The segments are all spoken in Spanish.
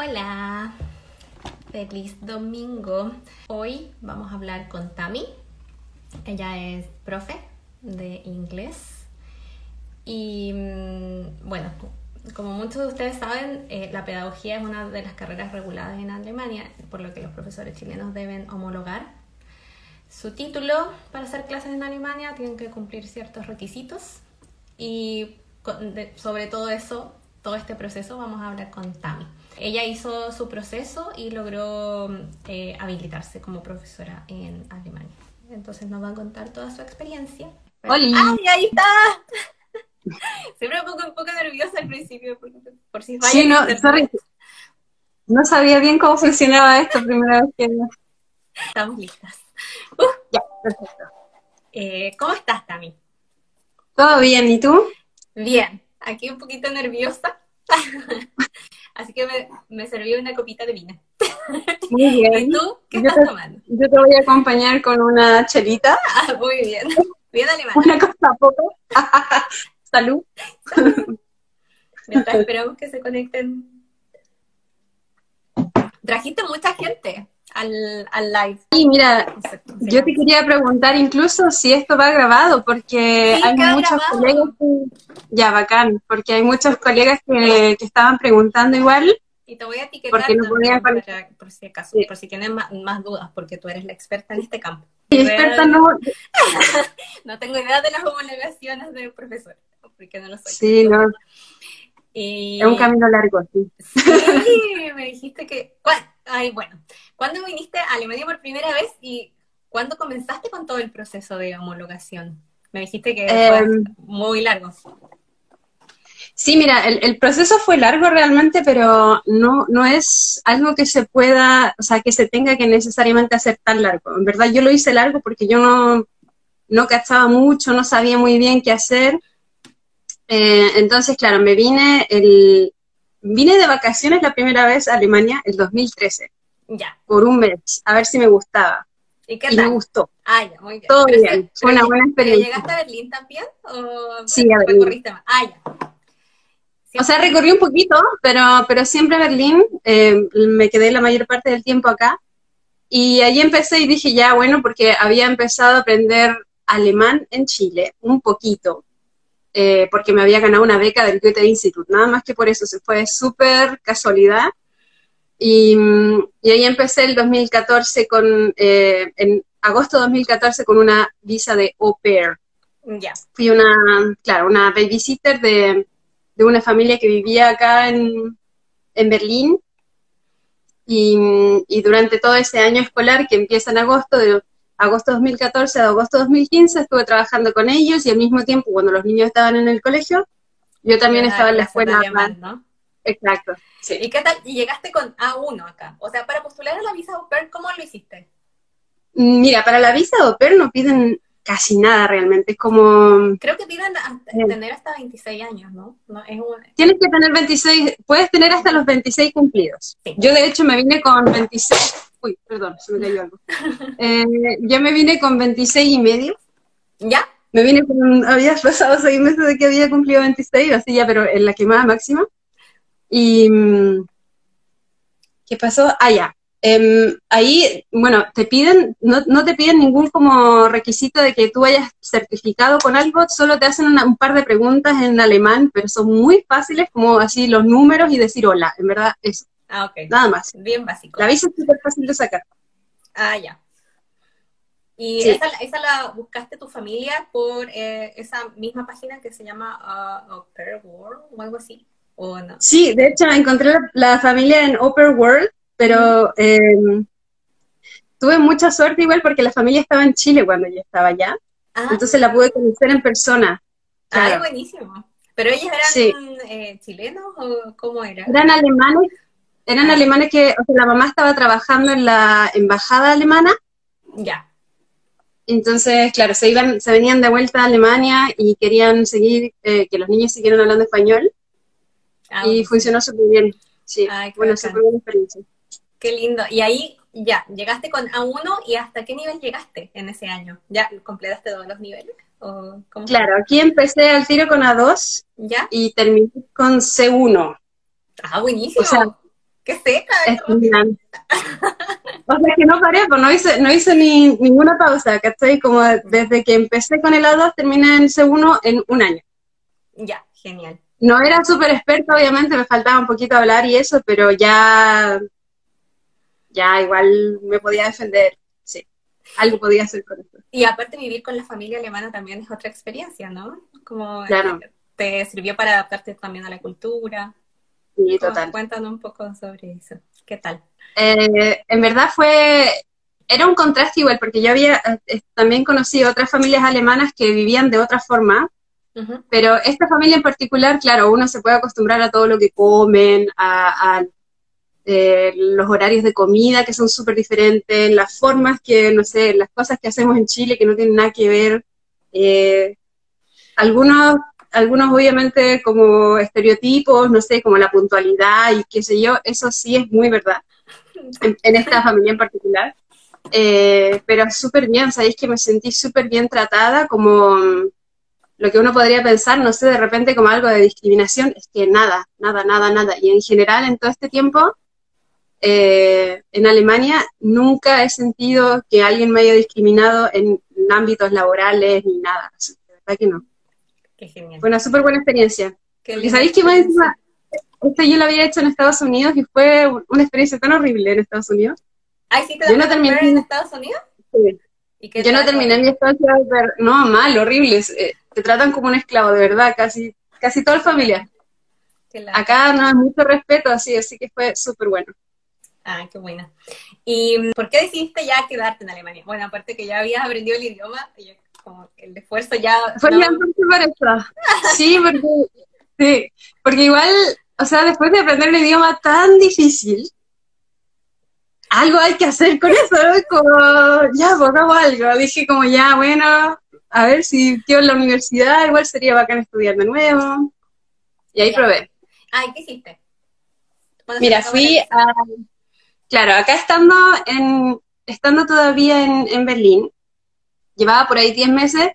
Hola, feliz domingo. Hoy vamos a hablar con Tami. Ella es profe de inglés. Y mm, bueno, como muchos de ustedes saben, eh, la pedagogía es una de las carreras reguladas en Alemania, por lo que los profesores chilenos deben homologar su título para hacer clases en Alemania. Tienen que cumplir ciertos requisitos. Y sobre todo eso, todo este proceso, vamos a hablar con Tami. Ella hizo su proceso y logró eh, habilitarse como profesora en Alemania. Entonces nos va a contar toda su experiencia. ¡Hola! ¡Ay, ahí está! Siempre me pongo un poco nerviosa al principio por, si Sí, no, sorry. No sabía bien cómo funcionaba esto primera vez que... Estamos listas. Uh. ya, perfecto. Eh, ¿Cómo estás, Tami? Todo bien, ¿y tú? Bien, aquí un poquito nerviosa. Así que me, me, serví una copita de vino. Muy bien. ¿Y tú qué estás tomando? Yo te voy a acompañar con una chelita. Ah, muy bien. Bien alemán. Una cosa poco. Salud. Salud. Mientras esperamos que se conecten. Trajiste mucha gente al, al live. Sí, mira, yo te quería preguntar incluso si esto va grabado, porque Sí, hay muchos grabado. colegas que... Ya, bacán, porque hay muchos colegas que, que estaban preguntando igual. Y te voy a etiquetar Porque no podía para- por si acaso, Sí. por si tienes más, más dudas, porque tú eres la experta en este campo. Y experta no... No tengo idea de las homologaciones de profesor, porque no lo soy. Sí, no, Es un camino largo, sí. Sí, me dijiste que... Ay, bueno. ¿Cuándo viniste a Alemania por primera vez y cuándo comenzaste con todo el proceso de homologación? Me dijiste que fue Em, muy largo. Sí, mira, el, el proceso fue largo realmente, pero no, no es algo que se pueda, o sea, que se tenga que necesariamente hacer tan largo. En verdad yo lo hice largo porque yo no, no cachaba mucho, no sabía muy bien qué hacer. Eh, entonces, claro, me vine el, vine de vacaciones la primera vez a Alemania el 2013, Ya. por un mes, a ver si me gustaba. ¿Y qué Y me tal? gustó. Ah, ya, muy bien. Todo Pero bien, sí, fue una buena ¿pero experiencia. llegaste a Berlín también? ¿O Sí, a Berlín. recorriste más? Ah, ya. O sea, recorrí un poquito, pero, pero siempre Berlín, eh, me quedé la mayor parte del tiempo acá. Y ahí empecé y dije, ya, bueno, porque había empezado a aprender alemán en Chile, un poquito, eh, porque me había ganado una beca del Goethe Institut, nada más que por eso, se fue súper casualidad. Y, mm, y ahí empecé el 2014 con, eh, en agosto de 2014 con una visa de au pair Ya. fui una, claro, una babysitter de, de una familia que vivía acá en, en Berlín. Y, y durante todo ese año escolar que empieza en agosto, de agosto 2014 a agosto 2015, estuve trabajando con ellos y al mismo tiempo, cuando los niños estaban en el colegio, yo también estaba en la escuela. ¿no? Exacto. Sí. ¿Y qué tal? Y llegaste con A1 acá. O sea, para postular a la visa au pair, ¿cómo lo hiciste? Mira, para la visa de au pair no piden casi nada realmente, es como Creo que piden hasta- Bien. tener hasta 26 años, ¿no? no es un- Tienes que tener 26, puedes tener hasta los 26 cumplidos. Sí. Yo de hecho me vine con 26, uy, perdón, se me cayó algo. Eh, yo me vine con 26 y medio, ¿Ya? me vine con, había pasado seis meses de que había cumplido 26, así ya, pero en la quemada máxima. Y, mm, ¿qué pasó? Ah, ya. Em, ahí, bueno, te piden, no, no te piden ningún como requisito de que tú hayas certificado con algo, solo te hacen una- un par de preguntas en alemán, pero son muy fáciles, como así los números y decir hola, en verdad, eso, Ah, ok. nada más. Bien básico. La visa es súper fácil de sacar. Ah, ya. ¿Y Sí. esa, esa la buscaste tu familia por eh, esa misma página que se llama Pair World o algo así? ¿O no? Sí, de hecho encontré la, la familia en Upper World, pero em, tuve mucha suerte igual porque la familia estaba en Chile cuando yo estaba allá, Ah, entonces la pude conocer en persona. ay, Claro. buenísimo. ¿Pero ellos eran Sí. eh, chilenos o cómo era? Eran alemanes, eran Ah. alemanes que, o sea, la mamá estaba trabajando en la embajada alemana, Ya. entonces, claro, se iban, se venían de vuelta a Alemania y querían seguir, eh, que los niños siguieran hablando español, Ah, y funcionó súper bien. Sí, Ay, qué bueno, súper buena experiencia. Qué lindo. Y ahí ya, llegaste con A1 y hasta qué nivel llegaste en ese año? ¿Ya completaste todos los niveles? ¿O cómo fue? Claro, aquí empecé al tiro con A2 ¿Ya? y terminé con C1. Ah, buenísimo. O sea, Qué ¡Qué seca! o sea que no paré, pues no hice, no hice ni ninguna pausa, ¿cachai? Como desde que empecé con el A2 terminé en C1 en un año. Ya, genial. No era súper experta, obviamente, me faltaba un poquito hablar y eso, pero ya, ya igual me podía defender, sí. Algo podía hacer con eso. Y aparte vivir con la familia alemana también es otra experiencia, ¿no? Como te sirvió para adaptarte también a la cultura. Sí, total. Cuéntanos un poco sobre eso. ¿Qué tal? Eh, en verdad fue, era un contraste igual, porque yo había eh, también conocido otras familias alemanas que vivían de otra forma, pero esta familia en particular, claro, uno se puede acostumbrar a todo lo que comen, a, eh, los horarios de comida que son súper diferentes, las formas que, no sé, las cosas que hacemos en Chile que no tienen nada que ver. algunos algunos obviamente como estereotipos, no sé, como la puntualidad y qué sé yo, eso sí es muy verdad, en, esta familia en particular. Eh, pero súper bien, sabéis que me sentí súper bien tratada, como mm, lo que uno podría pensar, no sé, de repente como algo de discriminación, es que nada, nada, nada, nada. Y en general, en todo este tiempo, eh, en Alemania, nunca he sentido que alguien me haya discriminado en, ámbitos laborales ni nada. De verdad que no. Qué genial. Fue una súper buena experiencia. ¿Y sabéis que más esto yo lo había hecho en Estados Unidos y fue una experiencia tan horrible en Estados Unidos. Ay, sí, te yo no terminé en Estados Unidos? Sí. yo no terminé mi estancia, pero no, mal, horrible. Eh, te tratan como un esclavo, de verdad, casi, casi toda la familia. Acá no hay mucho respeto, así, así que fue súper bueno. Ah, qué buena. ¿Y por qué decidiste ya quedarte en Alemania? Bueno, aparte que ya habías aprendido el idioma, como el esfuerzo ya... Fue no... eso. Sí, porque, sí, porque igual, o sea, después de aprender un idioma tan difícil, algo hay que hacer con eso, ¿no? Como, ya, pues algo. Dije como, ya, bueno, a ver si quedo en la universidad, igual sería bacán estudiar de nuevo. Y ahí probé. Ay, ¿qué hiciste? Mira, fui a... Claro, acá estando, en, estando todavía en, en Berlín, llevaba por ahí 10 meses,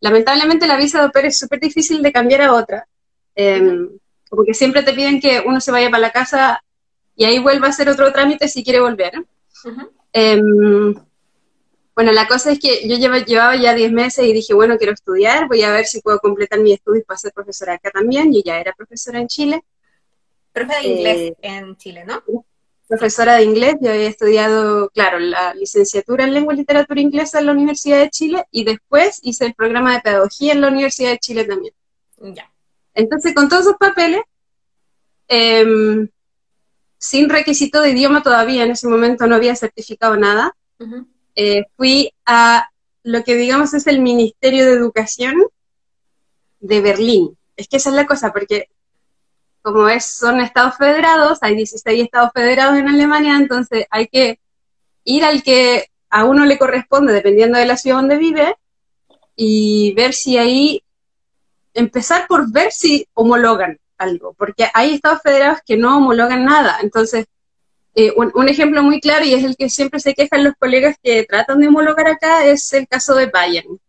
lamentablemente la visa de au es súper difícil de cambiar a otra, eh, porque siempre te piden que uno se vaya para la casa y ahí vuelva a hacer otro trámite si quiere volver. Em, bueno, la cosa es que yo llevaba ya 10 meses y dije, bueno, quiero estudiar, voy a ver si puedo completar mis estudios para ser profesora acá también. Yo ya era profesora en Chile. Profe de inglés eh, en Chile, ¿no? Profesora de inglés, yo había estudiado, claro, la licenciatura en lengua y literatura inglesa en la Universidad de Chile y después hice el programa de pedagogía en la Universidad de Chile también. Ya. Entonces, con todos esos papeles, em, sin requisito de idioma todavía, en ese momento no había certificado nada, eh, fui a lo que digamos es el Ministerio de Educación de Berlín. Es que esa es la cosa, porque como es, son estados federados, hay 16 estados federados en Alemania, entonces hay que ir al que a uno le corresponde, dependiendo de la ciudad donde vive, y ver si ahí, empezar por ver si homologan algo, porque hay estados federados que no homologan nada. Entonces, eh, un, ejemplo muy claro, y es el que siempre se quejan los colegas que tratan de homologar acá, es el caso de Bayern.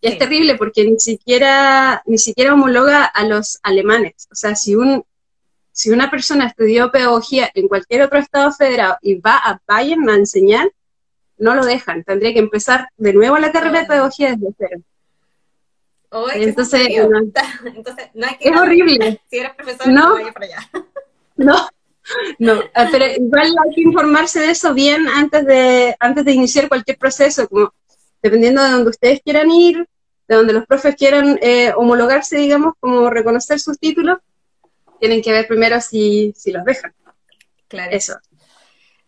Y es terrible porque ni siquiera, ni siquiera homologa a los alemanes. O sea, si un, si una persona estudió pedagogía en cualquier otro estado federado y va a Bayern a enseñar, no lo dejan. Tendría que empezar de nuevo la carrera de pedagogía desde cero. Entonces, Entonces, no hay que es horrible. Si eres profesor, no, vaya para allá. No, no, ah, pero igual hay que informarse de eso bien antes de, antes de iniciar cualquier proceso, como dependiendo de donde ustedes quieran ir, de donde los profes quieran eh, homologarse, digamos, como reconocer sus títulos, tienen que ver primero si, si los dejan. Claro. Eso.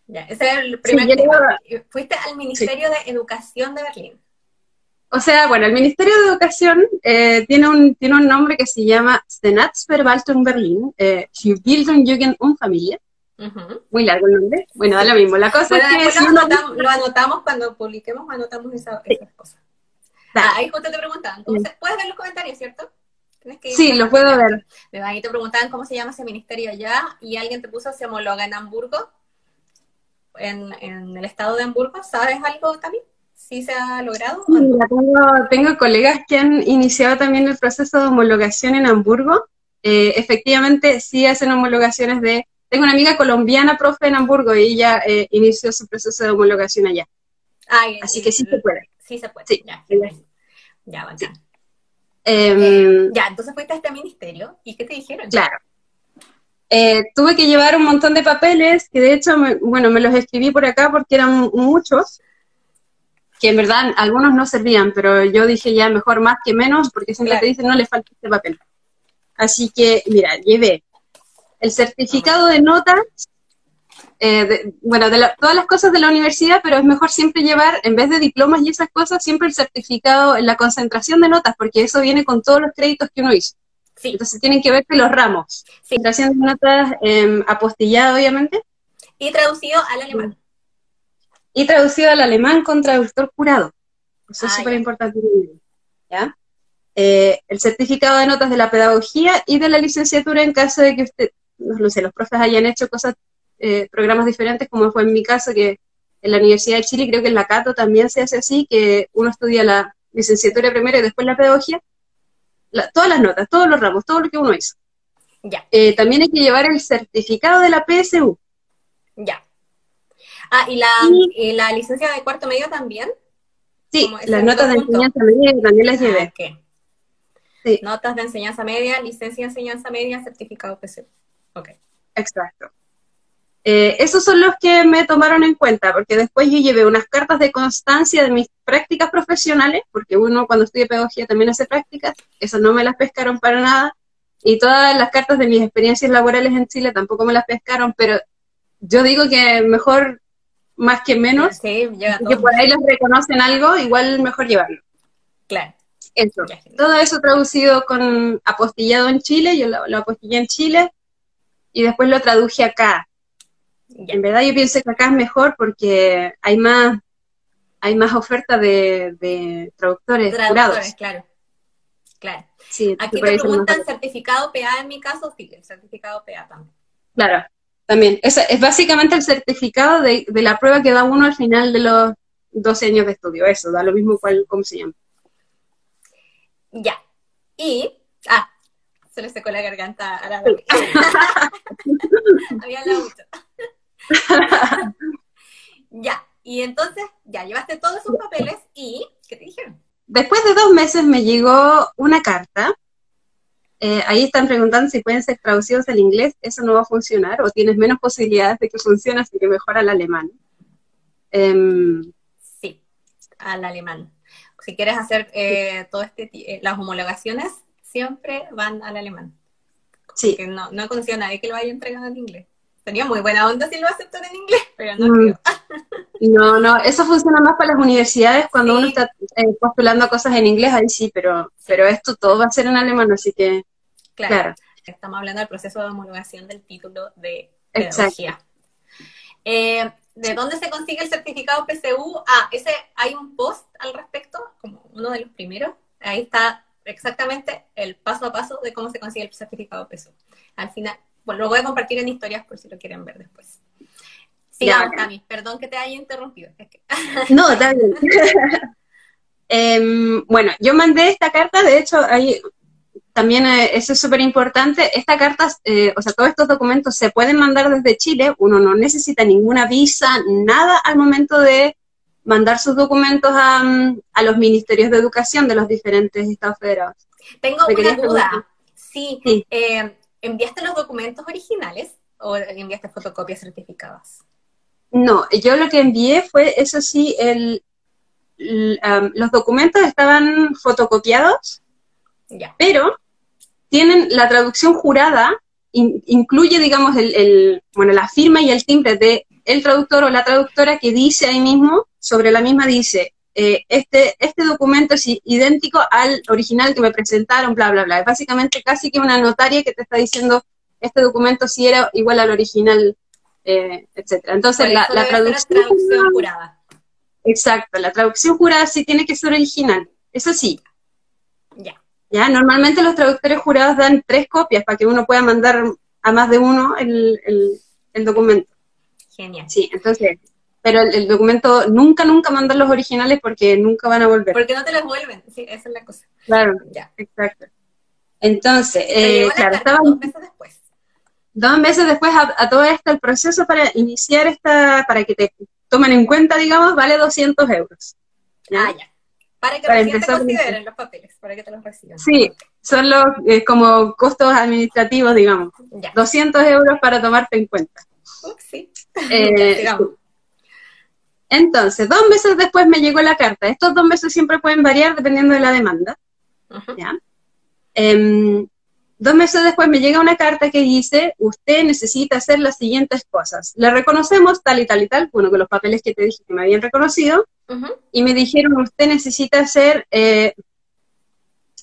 Ya, ese es el primer tema. Fuiste al Ministerio de Educación de Berlín. O sea, bueno, el Ministerio de Educación eh, tiene, un, tiene un nombre que se llama Senatsverwaltung Berlin, eh, Bildung, Jugend und Familie. Muy largo el nombre. Bueno, da lo mismo. La cosa es que... Lo, anotamos, lo, anotamos, cuando publiquemos, anotamos esa, esas cosas. Ah, ahí justo te preguntan. ¿puedes ver los comentarios, cierto? Sí, lo puedo ver. Ahí te preguntaban cómo se llama ese ministerio allá y alguien te puso se homologa en Hamburgo, en, el estado de Hamburgo. ¿Sabes algo también? ¿Sí se ha logrado? tengo, colegas que han iniciado también el proceso de homologación en Hamburgo. Eh, efectivamente, sí hacen homologaciones de tengo una amiga colombiana, profe en Hamburgo, y ella eh, inició su proceso de homologación allá. Así que sí se puede. Sí se puede. Sí. Ya, ya bacán. Em, Eh, ya, entonces fuiste a este ministerio y ¿qué te dijeron? Claro. Eh, tuve que llevar un montón de papeles, que de hecho, me- bueno, me los escribí por acá porque eran muchos, que en verdad algunos no servían, pero yo dije ya mejor más que menos, porque siempre Claro. te dicen no le falta este papel. Así que, mira, llevé el certificado de notas, eh, de- bueno, de la- todas las cosas de la universidad, pero es mejor siempre llevar, en vez de diplomas y esas cosas, siempre el certificado en la concentración de notas, porque eso viene con todos los créditos que uno hizo. Sí, Entonces tienen que ver con los ramos. Sí. Concentración de notas eh, apostillada, obviamente, y traducido al alemán. y traducido al alemán con traductor jurado. Eso es Ah, súper ya. importante. ¿ya? Eh, el certificado de notas de la pedagogía y de la licenciatura en caso de que usted, no sé, los profes hayan hecho cosas, eh, programas diferentes, como fue en mi caso, que en la Universidad de Chile, creo que en la Cato también se hace así, que uno estudia la licenciatura primero y después la pedagogía. La- todas las notas, todos los ramos, todo lo que uno hizo. Ya, Eh, también hay que llevar el certificado de la PSU. ya. Ah, ¿y la, Y- y la licencia de cuarto medio también? Sí, las notas de enseñanza media también las Ah, llevé. ok. Sí. Notas de enseñanza media, licencia de enseñanza media, certificado PSU. Ok. Exacto. Eh, esos son los que me tomaron en cuenta, porque después yo llevé unas cartas de constancia de mis prácticas profesionales, porque uno cuando estudia pedagogía también hace prácticas, esas no me las pescaron para nada, y todas las cartas de mis experiencias laborales en Chile tampoco me las pescaron, pero yo digo que mejor más que menos, Sí, que por ahí les reconocen algo, igual mejor llevarlo. Claro. Eso. Todo eso traducido con apostillado en Chile, yo lo, lo apostillé en Chile y después lo traduje acá. Ya. En verdad yo pienso que acá es mejor porque hay más hay más oferta de, de traductores, Traductores, jurados. claro. Claro. Sí, Aquí te preguntan certificado PA en mi caso, sí, el certificado PA también. Claro, también. Esa es básicamente el certificado de, de la prueba que da uno al final de los 12 años de estudio. Eso, da lo mismo cuál, cómo se llama. Ya. Y, ah, se le secó la garganta a la. Había hablado mucho. ya. Y entonces, ya llevaste todos esos papeles y, ¿qué te dijeron? Después de dos meses me llegó una carta. Eh, ahí están preguntando si pueden ser traducidos al inglés. Eso no va a funcionar o tienes menos posibilidades de que funcione, así que mejor al alemán. Em, Sí, al alemán. Si quieres hacer eh, todo este, eh, las homologaciones, siempre van al alemán. sí, Porque no, no he conocido a nadie que lo haya entregado en inglés. Sería muy buena onda si lo aceptan en inglés, pero no Mm. creo. no, no, eso funciona más para las universidades cuando Sí. uno está eh, postulando cosas en inglés, ahí sí, pero, pero esto todo va a ser en alemán, así que, Claro. claro, Estamos hablando del proceso de homologación del título de pedagogía. Eh, ¿De dónde se consigue el certificado PSU? Ah, ese hay un post al respecto, como uno de los primeros. Ahí está exactamente el paso a paso de cómo se consigue el certificado PSU. Al final, bueno, lo voy a compartir en historias por si lo quieren ver después. Sigamos. Tami. Perdón que te haya interrumpido. Es que- No, está bien. Em, bueno, yo mandé esta carta, de hecho, ahí también eh, eso es súper importante. Esta carta, eh, o sea, todos estos documentos se pueden mandar desde Chile, uno no necesita ninguna visa, nada al momento de mandar sus documentos a, mm, a los ministerios de educación de los diferentes estados federados. Tengo ¿Me una duda. Sí, Sí. eh, ¿enviaste los documentos originales o enviaste fotocopias certificadas? No, yo lo que envié fue, eso sí, el, los documentos estaban fotocopiados, Ya. pero tienen la traducción jurada, in- incluye, digamos, el, el- bueno, la firma y el timbre de el traductor o la traductora que dice ahí mismo, sobre la misma dice, eh, este, este documento es idéntico al original que me presentaron, bla, bla, bla. Es básicamente casi que una notaria que te está diciendo, este documento sí era igual al original, eh, etcétera. Entonces, la, traducción jurada. Exacto, la traducción jurada sí tiene que ser original. Eso sí, Ya. ya normalmente los traductores jurados dan tres copias para que uno pueda mandar a más de uno el, el- el documento. Genial. Sí, entonces, pero el, el documento nunca, nunca mandan los originales porque nunca van a volver. Porque no te los vuelven. Sí, esa es la cosa. Claro, Ya. exacto. Entonces, eh, claro, estaba dos meses después. dos meses después a, todo esto, el proceso para iniciar esta, para que te tomen en cuenta, digamos, vale 200 euros. Ah, ya. Para que para te consideren los papeles, para que te los reciban. Sí, son los eh, como costos administrativos, digamos. 200 euros para tomarte en cuenta. sí. Eh, Entonces, dos meses después me llegó la carta. Estos dos meses siempre pueden variar dependiendo de la demanda. ¿ya? Em, dos meses después me llega una carta que dice, usted necesita hacer las siguientes cosas. Le reconocemos tal y tal y tal, bueno, con los papeles que te dije que me habían reconocido, y me dijeron, usted necesita hacer, eh,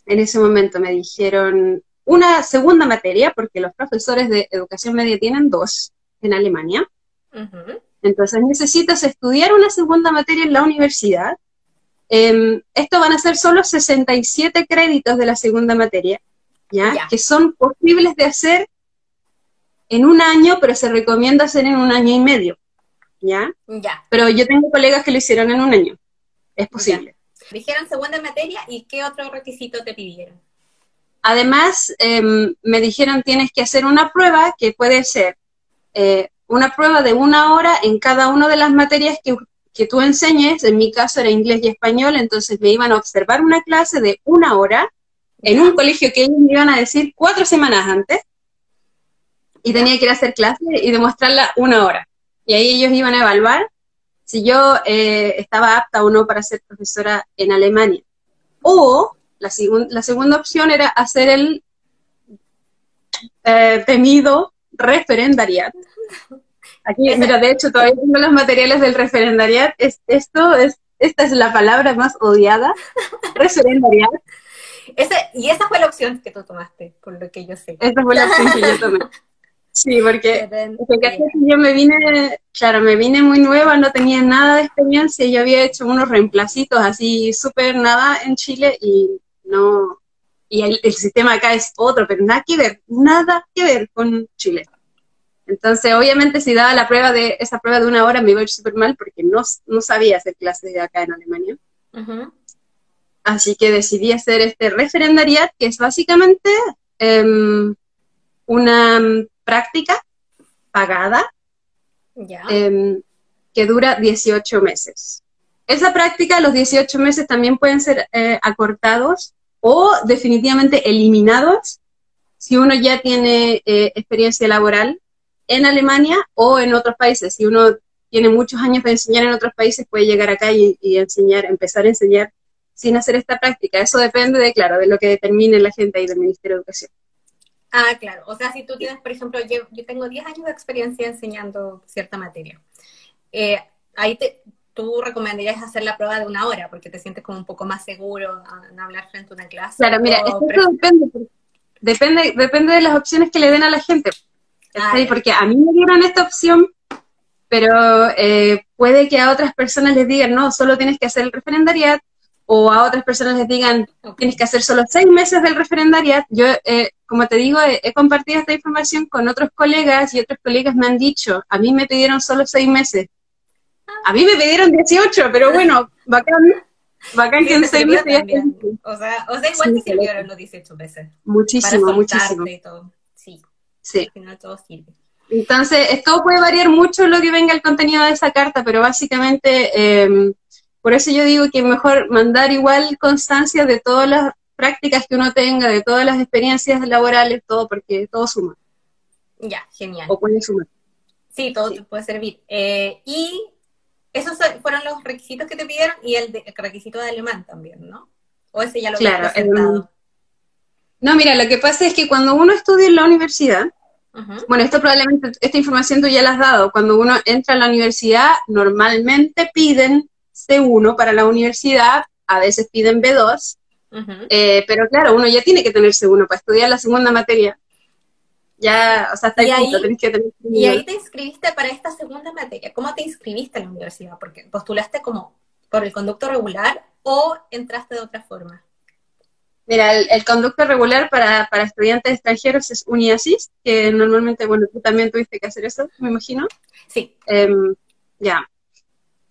en ese momento me dijeron, una segunda materia, porque los profesores de educación media tienen dos en Alemania. Entonces necesitas estudiar una segunda materia en la universidad. Em, esto van a ser solo 67 créditos de la segunda materia, ¿ya? Que son posibles de hacer en un año, pero se recomienda hacer en un año y medio, ¿ya? Ya. Pero yo tengo colegas que lo hicieron en un año. Es posible. Dijeron segunda materia y ¿qué otro requisito te pidieron? Además, em, me dijeron tienes que hacer una prueba que puede ser eh, una prueba de una hora en cada una de las materias que, que tú enseñes. En mi caso era inglés y español, entonces me iban a observar una clase de una hora en un colegio que ellos me iban a decir cuatro semanas antes y tenía que ir a hacer clase y demostrarla una hora. Y ahí ellos iban a evaluar si yo eh, estaba apta o no para ser profesora en Alemania. O la, la segunda opción era hacer el eh, temido referendariat, Aquí, mira, de hecho, todavía tengo los materiales del referendariat. Es, esto es, esta es la palabra más odiada, referendariat. y esa fue la opción que tú tomaste, por lo que yo sé. Esa fue la opción que yo tomé. Sí, porque, yo me vine, claro, me vine muy nueva, no tenía nada de experiencia, yo había hecho unos reemplacitos así súper nada en Chile y no, y el, el, sistema acá es otro, pero nada que ver, nada que ver con Chile. Entonces, obviamente, si daba la prueba de esa prueba de una hora, me iba a ir súper mal porque no, no, sabía hacer clases de acá en Alemania. Así que decidí hacer este referendariat, que es básicamente em, una práctica pagada em, que dura 18 meses. Esa práctica, los 18 meses también pueden ser eh, acortados o definitivamente eliminados si uno ya tiene eh, experiencia laboral en Alemania o en otros países. Si uno tiene muchos años de enseñar en otros países, puede llegar acá y, enseñar, empezar a enseñar sin hacer esta práctica. Eso depende de, claro, de lo que determine la gente ahí del Ministerio de Educación. Ah, claro. O sea, si tú tienes, por ejemplo, yo, tengo 10 años de experiencia enseñando cierta materia. Eh, ahí te, tú recomendarías hacer la prueba de una hora porque te sientes como un poco más seguro en hablar frente a una clase. Claro, mira, esto depende, depende, depende de las opciones que le den a la gente. Porque a mí me dieron esta opción, pero eh, puede que a otras personas les digan, no, solo tienes que hacer el referendariat, o a otras personas les digan, tienes que hacer solo seis meses del referendariat. Yo, eh, como te digo, he, compartido esta información con otros colegas y otros colegas me han dicho, a mí me pidieron solo seis meses. A mí me pidieron 18, pero bueno, bacán. Bacán que en seis meses O sea, o sea igual te sirvieron los 18 meses. Muchísimo, muchísimo. Sí. Sí. Entonces, esto puede variar mucho lo que venga el contenido de esa carta, pero básicamente, em, por eso yo digo que mejor mandar igual constancia de todas las prácticas que uno tenga, de todas las experiencias laborales, todo, porque todo suma. Ya, genial. O puede sumar. Sí, todo puede servir. Eh, y esos fueron los requisitos que te pidieron y el, requisito de alemán también, ¿no? O ese ya lo claro, presentado. no, mira, lo que pasa es que cuando uno estudia en la universidad, bueno, esto probablemente, esta información tú ya la has dado. Cuando uno entra a la universidad, normalmente piden C1 para la universidad, a veces piden B2, eh, pero claro, uno ya tiene que tener C1 para estudiar la segunda materia. Ya, o sea, está ahí, que tener Y ahí te inscribiste para esta segunda materia. ¿Cómo te inscribiste en la universidad? Porque postulaste como por el conducto regular o entraste de otra forma. Mira, el, conducto regular para, para, estudiantes extranjeros es UniAssist, que normalmente, bueno, tú también tuviste que hacer eso, me imagino. Sí. Em, ya.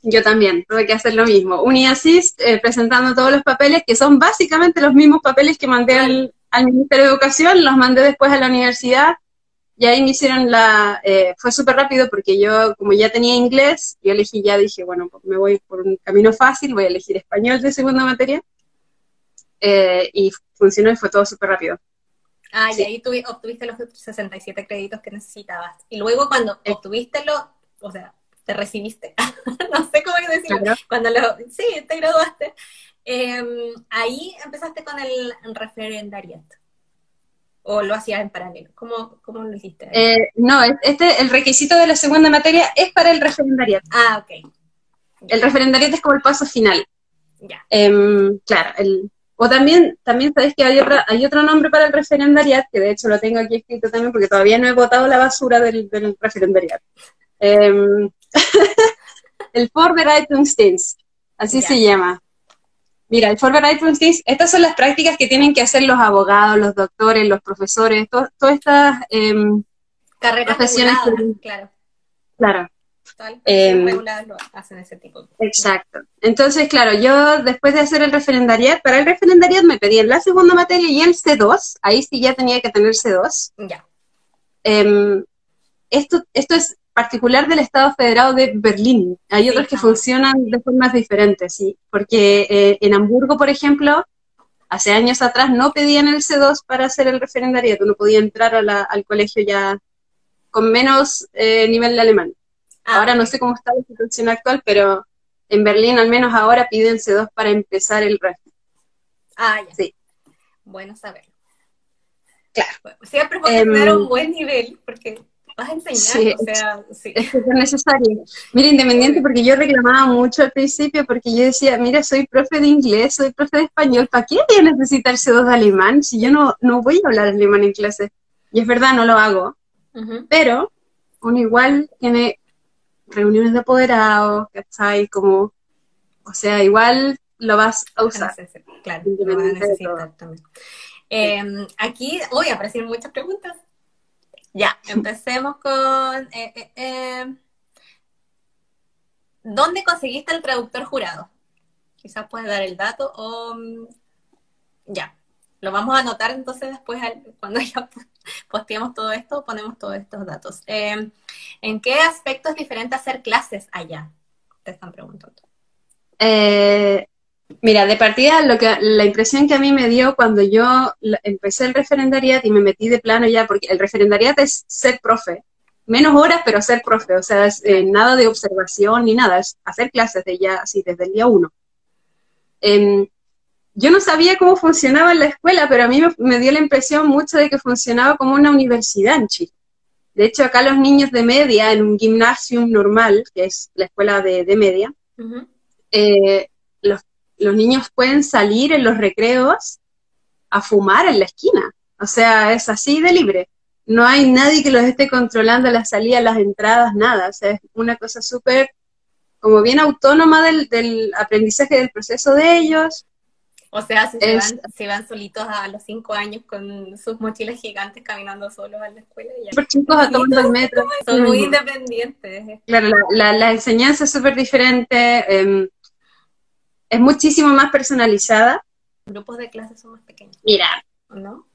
Yo también tuve que hacer lo mismo. UniAssist, eh, presentando todos los papeles, que son básicamente los mismos papeles que mandé al, Ministerio de Educación, los mandé después a la universidad. y ahí me hicieron la, eh, fue súper rápido porque yo, como ya tenía inglés, yo elegí ya, dije, bueno, pues me voy por un camino fácil, voy a elegir español de segunda materia, eh, y funcionó y fue todo súper rápido. Ah, y ahí obtuviste los 67 créditos que necesitabas. Y luego cuando obtuviste lo, o sea, te recibiste, no sé cómo decirlo, cuando lo, sí, te graduaste, em, ahí empezaste con el referendariato. ¿O lo hacías en paralelo? ¿Cómo, cómo lo hiciste? Eh, no, este, el requisito de la segunda materia es para el referendariato. Ah, ok. El referendariato es como el paso final. Ya. Em, claro, el, o también, también sabes que hay, otra, hay otro nombre para el referendariat, que de hecho lo tengo aquí escrito también porque todavía no he votado la basura del, del referendariat. Eh, el Vorbereitungsdienst, así se llama. Mira, el Vorbereitungsdienst, estas son las prácticas que tienen que hacer los abogados, los doctores, los profesores, todas estas eh, carreras profesiones. claro. Claro. Em, hacen ese tipo. Exacto. Entonces, claro, yo después de hacer el referendariat, para el referendariat me pedí en la segunda materia y el C2, ahí sí ya tenía que tener C2. Ya. Em, esto, esto es particular del Estado Federado de Berlín. Hay otros que funcionan de formas diferentes, sí, porque eh, en Hamburgo, por ejemplo, hace años atrás no pedían el C2 para hacer el referendariato, no podía entrar al colegio ya con menos eh, nivel de alemán. Ah, ahora no sé cómo está la situación actual, pero en Berlín al menos ahora piden C2 para empezar el resto. Ah, ya. Sí. Bueno saberlo. Claro. Siempre puedes em, tener un buen nivel, porque vas a enseñar, o sea, sí. Es que es necesario. Mira, independiente, porque yo reclamaba mucho al principio, porque yo decía, mira, soy profe de inglés, soy profe de español, ¿para qué voy a necesitar C2 de alemán si yo no, no voy a hablar alemán en clase? Y es verdad, no lo hago, pero uno igual tiene reuniones de apoderados, ¿cachai? Como, o sea, igual lo vas a usar. Claro, lo vas a necesitar también. Eh, aquí, hoy aparecen muchas preguntas. Ya, empecemos con... Eh, eh, eh, ¿Dónde conseguiste el traductor jurado? Quizás puedes dar el dato o... Mm, ya, lo vamos a anotar entonces después cuando ya posteemos todo esto, ponemos todos estos datos. ¿En qué aspecto es diferente hacer clases allá? Te están preguntando. Mira, de partida, lo que, la impresión que a mí me dio cuando yo empecé el referendariat y me metí de plano ya, porque el referendariat es ser profe, menos horas, pero ser profe, o sea, eh, nada de observación ni nada, es hacer clases de ya, así, desde el día uno. Em, yo no sabía cómo funcionaba en la escuela, pero a mí me, dio la impresión mucho de que funcionaba como una universidad en Chile. De hecho, acá los niños de media, en un gimnasium normal, que es la escuela de, media, eh, los los niños pueden salir en los recreos a fumar en la esquina. O sea, es así de libre. No hay nadie que los esté controlando la salida, las entradas, nada. O sea, es una cosa súper, como bien autónoma del, aprendizaje del proceso de ellos. O sea, si se, van, solitos a los cinco años con sus mochilas gigantes caminando solos a la escuela. Ya. chicos a tomar el metro. Son muy independientes. Claro, la, enseñanza es súper diferente. Em, es muchísimo más personalizada. Grupos de clases son más pequeños. Mira, ¿no?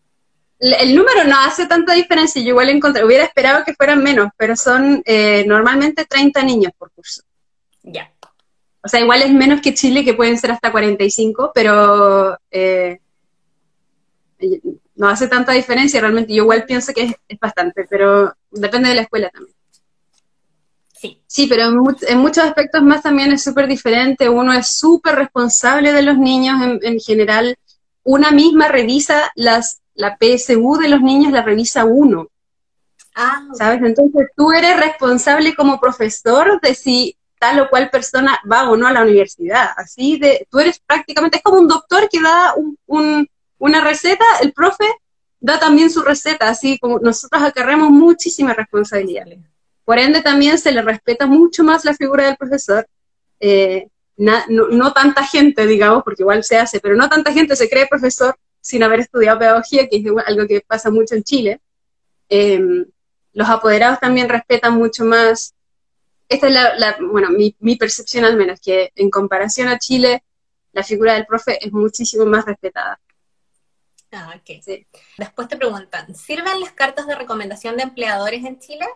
El, número no hace tanta diferencia, yo igual encontré, hubiera esperado que fueran menos, pero son eh, normalmente 30 niños por curso. Ya. O sea, igual es menos que Chile, que pueden ser hasta 45, pero eh, no hace tanta diferencia realmente. Yo igual pienso que es bastante, pero depende de la escuela también. Sí. pero en, muchos aspectos más también es súper diferente. Uno es súper responsable de los niños en, general. Una misma revisa las, la PSU de los niños, la revisa uno. Ah, ¿Sabes? Entonces tú eres responsable como profesor de si tal o cual persona va o no a la universidad. Así de, tú eres prácticamente, es como un doctor que da una receta, el profe da también su receta, así como nosotros acarreamos muchísima responsabilidad. Por ende, también se le respeta mucho más la figura del profesor. Eh, no, tanta gente, digamos, porque igual se hace, pero no tanta gente se cree profesor sin haber estudiado pedagogía, que es algo que pasa mucho en Chile. Em, los apoderados también respetan mucho más. Esta es la, bueno, mi, mi, percepción al menos, que en comparación a Chile, la figura del profe es muchísimo más respetada. Ah, ok. Después te preguntan, ¿sirven las cartas de recomendación de empleadores en Chile?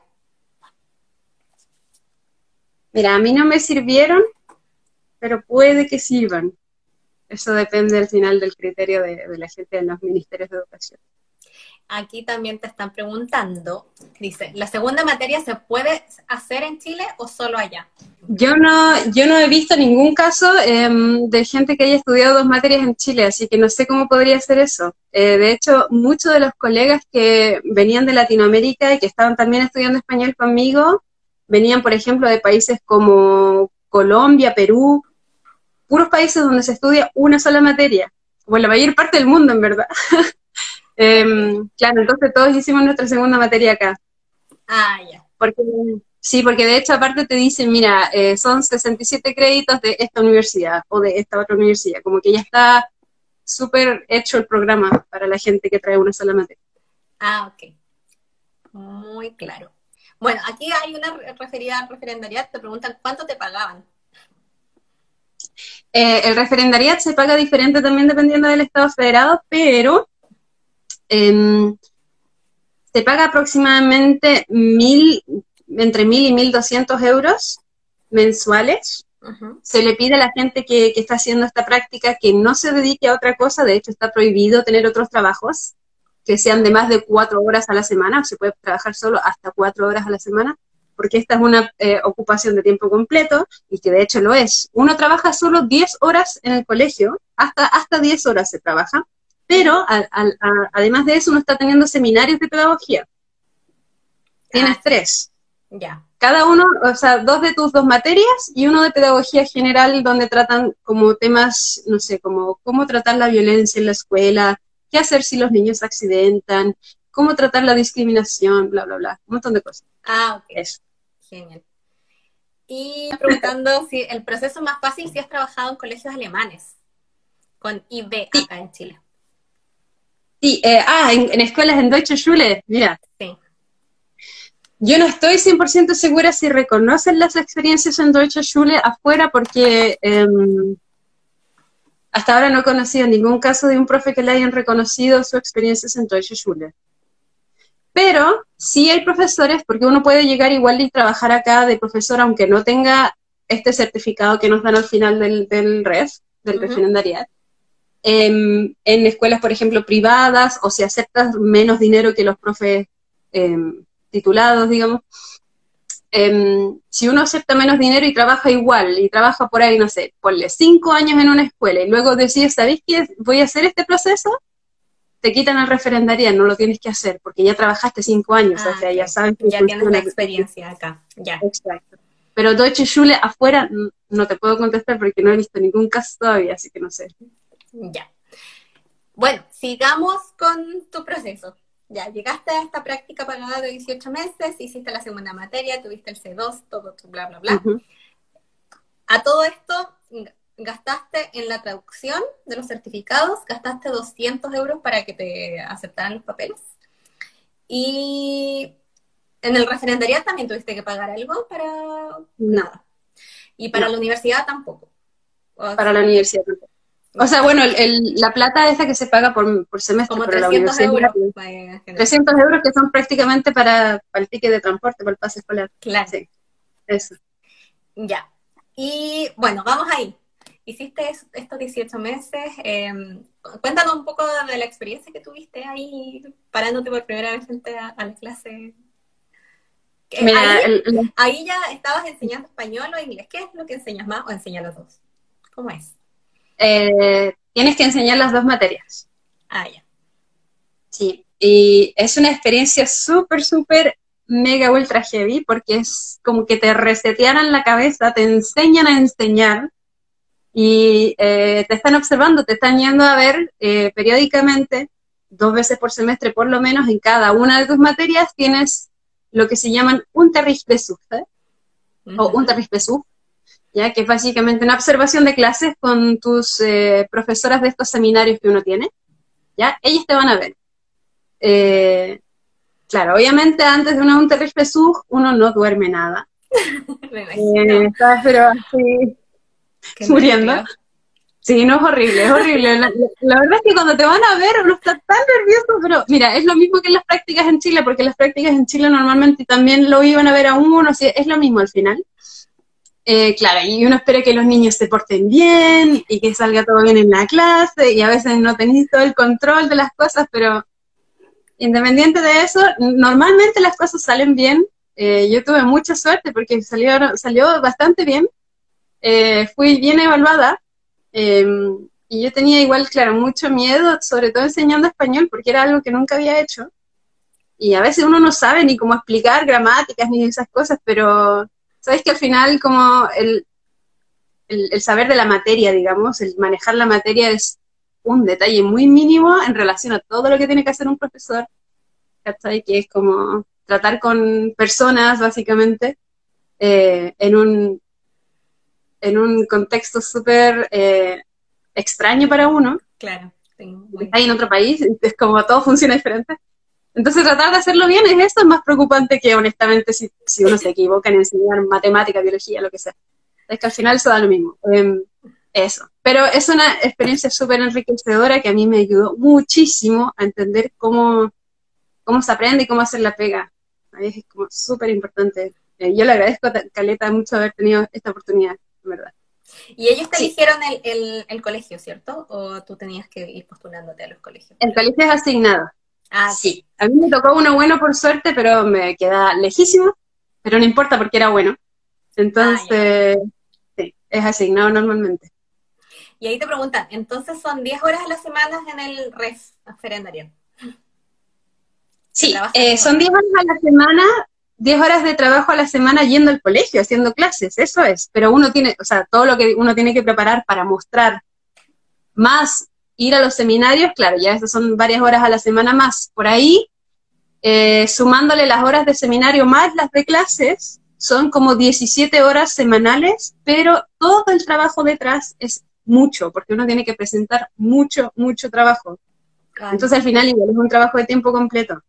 Mira, a mí no me sirvieron, pero puede que sirvan. Eso depende al final del criterio de, de la gente en los ministerios de educación aquí también te están preguntando, dice, ¿la segunda materia se puede hacer en Chile o solo allá? Yo no, yo no he visto ningún caso em, de gente que haya estudiado dos materias en Chile, así que no sé cómo podría ser eso. Eh, de hecho, muchos de los colegas que venían de Latinoamérica y que estaban también estudiando español conmigo, venían, por ejemplo, de países como Colombia, Perú, puros países donde se estudia una sola materia, como la mayor parte del mundo, en verdad. Em, claro, entonces todos hicimos nuestra segunda materia acá. Ah, ya. Porque, sí, porque de hecho aparte te dicen, mira, eh, son 67 créditos de esta universidad o de esta otra universidad, como que ya está súper hecho el programa para la gente que trae una sola materia. Ah, ok. Muy claro. Bueno, aquí hay una referida al referendariat, te preguntan cuánto te pagaban. Eh, el referendariat se paga diferente también dependiendo del Estado federado, pero Em, se paga aproximadamente mil, entre mil y mil doscientos euros mensuales. Se le pide a la gente que, está haciendo esta práctica que no se dedique a otra cosa, de hecho está prohibido tener otros trabajos que sean de más de cuatro horas a la semana, se puede trabajar solo hasta cuatro horas a la semana, porque esta es una eh, ocupación de tiempo completo y que de hecho lo es. Uno trabaja solo 10 horas en el colegio, hasta, hasta 10 horas se trabaja, pero además de eso uno está teniendo seminarios de pedagogía. Tienes ah, tres. Ya. Cada uno, o sea, dos de tus dos materias y uno de pedagogía general donde tratan como temas, no sé, como cómo tratar la violencia en la escuela, qué hacer si los niños accidentan, cómo tratar la discriminación, bla, bla, bla, un montón de cosas. Ah, ok. Eso. Genial. Y preguntando si el proceso más fácil si has trabajado en colegios alemanes, con IB acá en Chile. Sí, eh, ah, en, escuelas en Deutsche Schule, mira. Sí. Yo no estoy 100% segura si reconocen las experiencias en Deutsche Schule afuera porque em, hasta ahora no he conocido ningún caso de un profe que le hayan reconocido sus experiencias en Deutsche Schule. Pero sí hay profesores, porque uno puede llegar igual y trabajar acá de profesor aunque no tenga este certificado que nos dan al final del, del REF, del uh en, escuelas, por ejemplo, privadas, o si aceptas menos dinero que los profes em, titulados, digamos. Em, si uno acepta menos dinero y trabaja igual, y trabaja por ahí, no sé, ponle cinco años en una escuela, y luego decides, ¿sabéis qué? Voy a hacer este proceso, te quitan el referendario, no lo tienes que hacer, porque ya trabajaste cinco años, o sea, ya ah, sabes Ya tienes la experiencia acá, ya. Exacto. Pero Deutsche Schule afuera no te puedo contestar porque no he visto ningún caso todavía, así que no sé. Ya. Bueno, sigamos con tu proceso. Ya, llegaste a esta práctica pagada de 18 meses, hiciste la segunda materia, tuviste el C2, todo tu bla, bla, bla. A todo esto, gastaste en la traducción de los certificados, gastaste 200 euros para que te aceptaran los papeles. Y en el referendariado también tuviste que pagar algo para nada. Y para la universidad tampoco. para la universidad tampoco. O sea, bueno, la plata esa que se paga por, semestre, Como 300 euros. 300 euros que son prácticamente para, el ticket de transporte, para el pase escolar. Claro. Sí, eso. Ya. Y bueno, vamos ahí. Hiciste estos 18 meses. Eh, cuéntanos un poco de la experiencia que tuviste ahí, parándote por primera vez frente a, la clase. Mira, ahí, ahí ya estabas enseñando español o inglés. ¿Qué es lo que enseñas más o enseñas los dos? ¿Cómo es? Eh, tienes que enseñar las dos materias. Ah, ya. Sí, y es una experiencia súper, súper mega ultra heavy porque es como que te resetearan la cabeza, te enseñan a enseñar y eh, te están observando, te están yendo a ver eh, periódicamente, dos veces por semestre por lo menos, en cada una de tus materias tienes lo que se llaman Unterrichtsbesuch, ¿eh? o Unterrichtsbesuch, ¿ya? que es básicamente una observación de clases con tus eh, profesoras de estos seminarios que uno tiene. ¿ya? Ellas te van a ver. Eh, claro, obviamente antes de una Unterrichtsbesuch uno no duerme nada. Eh, pero así muriendo. Sí, no es horrible, es horrible. La, verdad es que cuando te van a ver uno está tan nervioso, pero mira, es lo mismo que en las prácticas en Chile, porque las prácticas en Chile normalmente también lo iban a ver a uno, es lo mismo al final. Eh, claro, y uno espera que los niños se porten bien y que salga todo bien en la clase, y a veces no tenéis todo el control de las cosas, pero independiente de eso, normalmente las cosas salen bien. Eh, yo tuve mucha suerte porque salió, salió bastante bien. Eh, fui bien evaluada Em, y yo tenía igual, claro, mucho miedo, sobre todo enseñando español, porque era algo que nunca había hecho. Y a veces uno no sabe ni cómo explicar gramáticas ni esas cosas, pero sabes que al final como el, el, saber de la materia, digamos, el manejar la materia es un detalle muy mínimo en relación a todo lo que tiene que hacer un profesor, ¿cachai? Que es como tratar con personas, básicamente, eh, en, un, en un contexto súper eh, extraño para uno. Claro. Está en otro país, es como todo funciona diferente. Entonces tratar de hacerlo bien es esto, es más preocupante que honestamente si, si uno se equivoca en enseñar matemática, biología, lo que sea. Es que al final eso da lo mismo. Em, eso. Pero es una experiencia súper enriquecedora que a mí me ayudó muchísimo a entender cómo, cómo se aprende y cómo hacer la pega. Es como súper importante. Eh, yo le agradezco a Caleta mucho haber tenido esta oportunidad verdad. Y ellos te eligieron el, colegio, ¿cierto? ¿O tú tenías que ir postulándote a los colegios? El colegio es asignado. Ah, sí. A mí me tocó uno bueno por suerte, pero me queda lejísimo, pero no importa porque era bueno. Entonces, ah, sí, es asignado normalmente. Y ahí te preguntan, entonces son 10 horas a la semana en el referendario. Sí, eh, son 10 horas a la semana 10 horas de trabajo a la semana yendo al colegio, haciendo clases, eso es. Pero uno tiene, o sea, todo lo que uno tiene que preparar para mostrar, más ir a los seminarios, claro, ya esas son varias horas a la semana más. Por ahí, eh, sumándole las horas de seminario más las de clases, son como 17 horas semanales, pero todo el trabajo detrás es mucho, porque uno tiene que presentar mucho, mucho trabajo. Entonces al final igual es un trabajo de tiempo completo.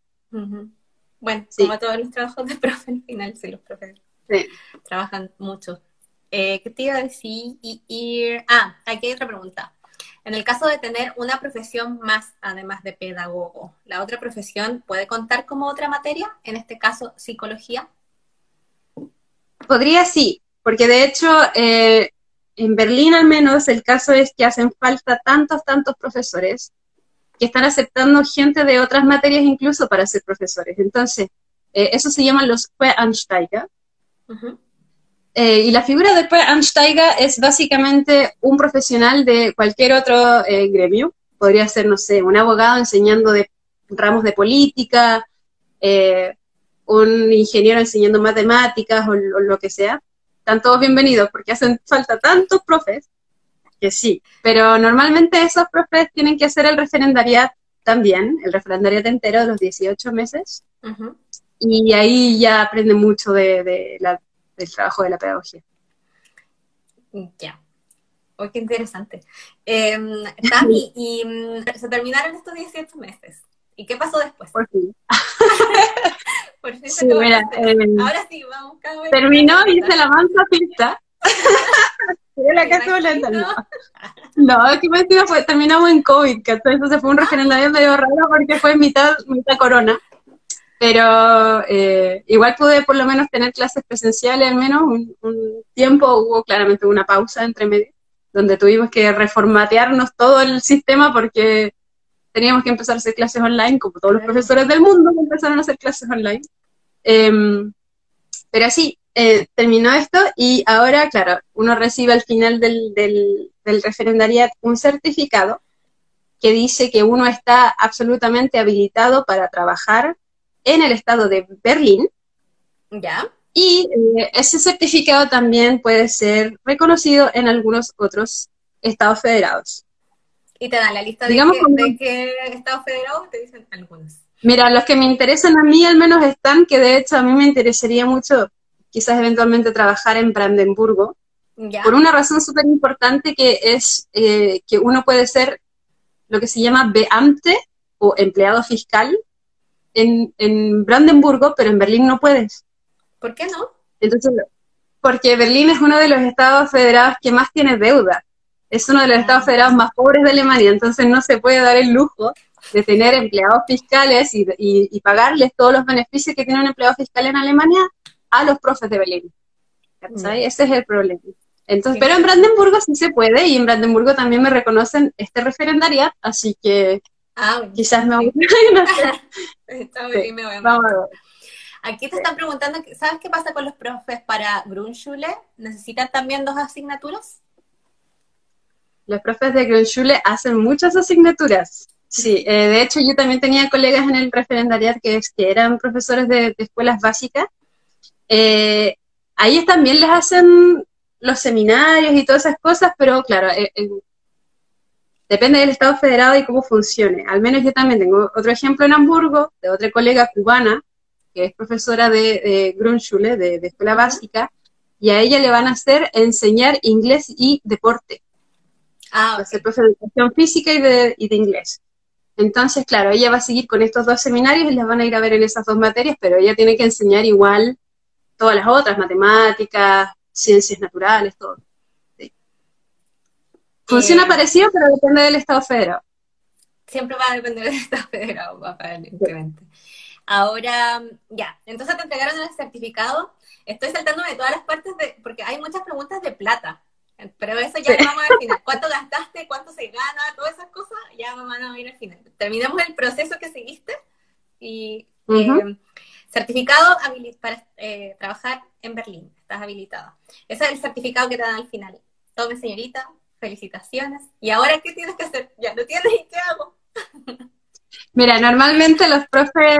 Bueno, como todos los trabajos de profe, al final, sí, los profes trabajan mucho. Eh, ¿Qué te iba a decir? Ah, aquí hay otra pregunta. En el caso de tener una profesión más, además de pedagogo, ¿la otra profesión puede contar como otra materia? En este caso, psicología. Podría sí, porque de hecho, eh, en Berlín al menos, el caso es que hacen falta tantos, tantos profesores que están aceptando gente de otras materias incluso para ser profesores. Entonces, eh, eso se llaman los Quereinsteiger. Eh, y la figura de Quereinsteiger es básicamente un profesional de cualquier otro eh, gremio. Podría ser, no sé, un abogado enseñando de ramos de política, un ingeniero enseñando matemáticas o, o lo que sea. Están todos bienvenidos porque hacen falta tantos profes que sí, pero normalmente esos profes tienen que hacer el referendariat también, el referendariat entero de los 18 meses, y ahí ya aprenden mucho de, del trabajo de la pedagogía. Ya. Oh, qué interesante. Eh, Tami, y mm, se terminaron estos 18 meses. ¿Y qué pasó después? Por fin. Por fin sí, mira, eh, Ahora sí, vamos. Terminó y se la mansa pista. la casa no. No, es que fue, terminamos en COVID, que entonces fue un referendario medio raro porque fue mitad, mitad corona. Pero eh, igual pude por lo menos tener clases presenciales al menos un, tiempo, hubo claramente una pausa entre medio, donde tuvimos que reformatearnos todo el sistema porque teníamos que empezar a hacer clases online, como todos los profesores del mundo empezaron a hacer clases online. Em, pero así, eh, terminó esto y ahora, claro, uno recibe al final del, del, referendariat un certificado que dice que uno está absolutamente habilitado para trabajar en el estado de Berlín. Ya. Y eh, ese certificado también puede ser reconocido en algunos otros estados federados. Y te dan la lista de, Digamos de qué estados federados, te dicen algunos. Mira, los que me interesan a mí al menos están, que de hecho a mí me interesaría mucho quizás eventualmente trabajar en Brandenburgo, por una razón súper importante que es eh, que uno puede ser lo que se llama Beamte o empleado fiscal en, en, Brandenburgo, pero en Berlín no puedes. ¿Por qué no? Entonces, porque Berlín es uno de los estados federados que más tiene deuda. es uno de los estados federados más pobres de Alemania, entonces no se puede dar el lujo de tener empleados de tener empleados fiscales y, pagarles todos los beneficios que tiene un empleado fiscal en Alemania a los profes de Berlín. Mm. Ese es el problema. Entonces, pero en Brandenburgo sí se puede y en Brandenburgo también me reconocen este referendariat, así que ah, quizás me voy Me voy a Aquí te están preguntando, ¿sabes qué pasa con los profes para Grundschule? ¿Necesitan también dos asignaturas? Los profes de Grundschule hacen muchas asignaturas. Sí, eh, de hecho yo también tenía colegas en el referendariat que, eran profesores de, escuelas básicas. Eh, a ellos también les hacen los seminarios y todas esas cosas, pero claro, eh, depende del Estado federado y cómo funcione. Al menos yo también tengo otro ejemplo en Hamburgo, de otra colega cubana, que es profesora de, de Grundschule, de, escuela básica, y a ella le van a hacer enseñar inglés y deporte. Ah, Va a ser de educación física y de, y de inglés. Entonces, claro, ella va a seguir con estos dos seminarios y les van a ir a ver en esas dos materias, pero ella tiene que enseñar igual todas las otras, matemáticas, ciencias naturales, todo. Funciona eh, parecido, pero depende del Estado federado. Siempre va a depender del Estado federado, aparentemente. Ahora, ya, entonces te entregaron el certificado. Estoy saltándome de todas las partes de, porque hay muchas preguntas de plata. Pero eso ya vamos al final. ¿Cuánto gastaste? ¿Cuánto se gana? Todas esas cosas ya van a ir al final. Terminamos el proceso que seguiste y eh, certificado para eh, trabajar en Berlín. Estás habilitada. Ese es el certificado que te dan al final. Tome, señorita, felicitaciones. ¿Y ahora qué tienes que hacer? Ya no tienes y qué hago. Mira, normalmente los profes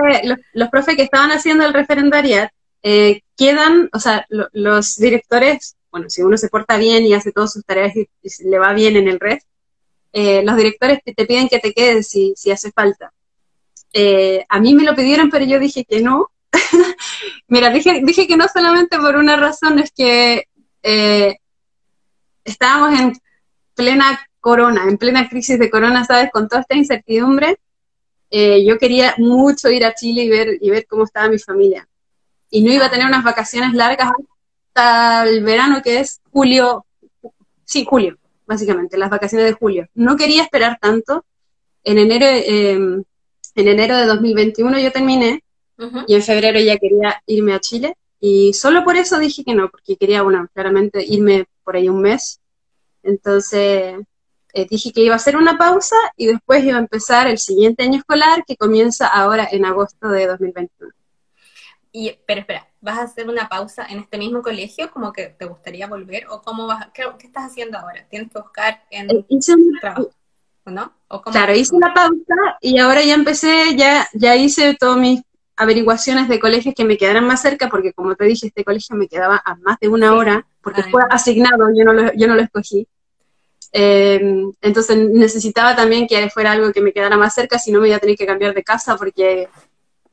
los, profes que estaban haciendo el referendariat eh, quedan, o sea, los directores bueno, si uno se porta bien y hace todas sus tareas y, le va bien en el red, eh, los directores te, piden que te quedes si, si hace falta. Eh, a mí me lo pidieron, pero yo dije que no. Mira, dije, dije que no solamente por una razón, es que eh, estábamos en plena corona, en plena crisis de corona, ¿sabes? Con toda esta incertidumbre, yo quería mucho ir a Chile y ver, y ver cómo estaba mi familia. Y no iba a tener unas vacaciones largas el verano, que es julio, sí, julio, básicamente, las vacaciones de julio. No quería esperar tanto. En enero, em, en enero de 2021 yo terminé y en febrero ya quería irme a Chile y solo por eso dije que no, porque quería, bueno, claramente irme por ahí un mes. Entonces eh, dije que iba a hacer una pausa y después iba a empezar el siguiente año escolar que comienza ahora en agosto de 2021. Y, pero espera, ¿vas a hacer una pausa en este mismo colegio como que te gustaría volver? ¿O cómo vas, qué, estás haciendo ahora? ¿Tienes que buscar en eh, hice trabajo? ¿No? claro, hice una pausa y ahora ya empecé, ya, ya hice todas mis averiguaciones de colegios que me quedaran más cerca, porque como te dije, este colegio me quedaba a más de una hora, porque fue asignado, yo no lo, yo no lo escogí. Eh, entonces necesitaba también que fuera algo que me quedara más cerca, si no me iba a tener que cambiar de casa, porque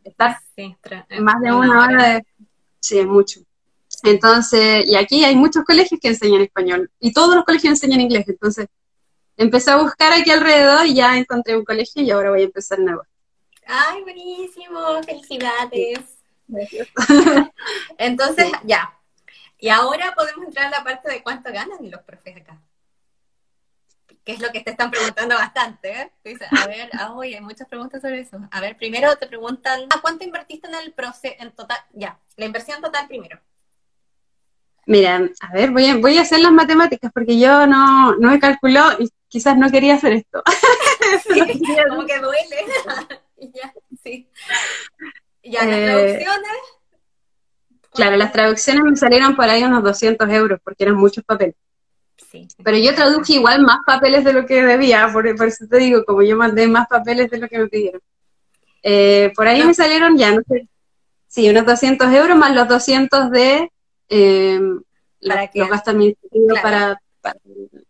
estar más de una hora de Sí, es mucho. Entonces, y aquí hay muchos colegios que enseñan español y todos los colegios enseñan inglés. Entonces, empecé a buscar aquí alrededor y ya encontré un colegio y ahora voy a empezar nuevo. ¡Ay, buenísimo! ¡Felicidades! Entonces, ya. Y ahora podemos entrar a la parte de cuánto ganan los profes acá que es lo que te están preguntando bastante, ¿eh? a ver, ah, hay muchas preguntas sobre eso. A ver, primero te preguntan, ¿a cuánto invertiste en el proceso, en total? Ya, la inversión total primero. Mira, a ver, voy a, voy a hacer las matemáticas porque yo no, no me calculó y quizás no quería hacer esto. como que duele. ya, sí. Ya, las eh, traducciones. Claro, las traducciones me salieron por ahí unos 200 euros porque eran muchos papeles. Pero yo traduje igual más papeles de lo que debía, por, eso te digo, como yo mandé más papeles de lo que me pidieron. Eh, por ahí me salieron ya, no sé, sí, unos 200 euros más los 200 de eh, ¿Para los, gastos administrativos para,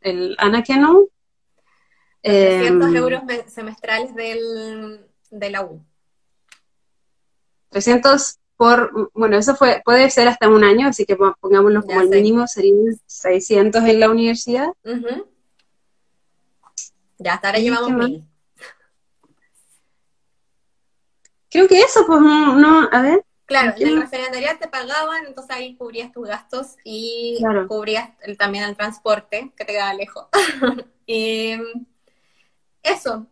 el Anakenon. 200 eh, euros semestrales del, de la U. 300 por, bueno, eso fue, puede ser hasta un año, así que pongámoslo como el mínimo, serían 600 en la universidad. Ya, hasta ahora llevamos Creo que eso, pues, no, a ver, Claro, en la refinería te pagaban, entonces ahí cubrías tus gastos y cubrías también el transporte que te quedaba lejos. y eso.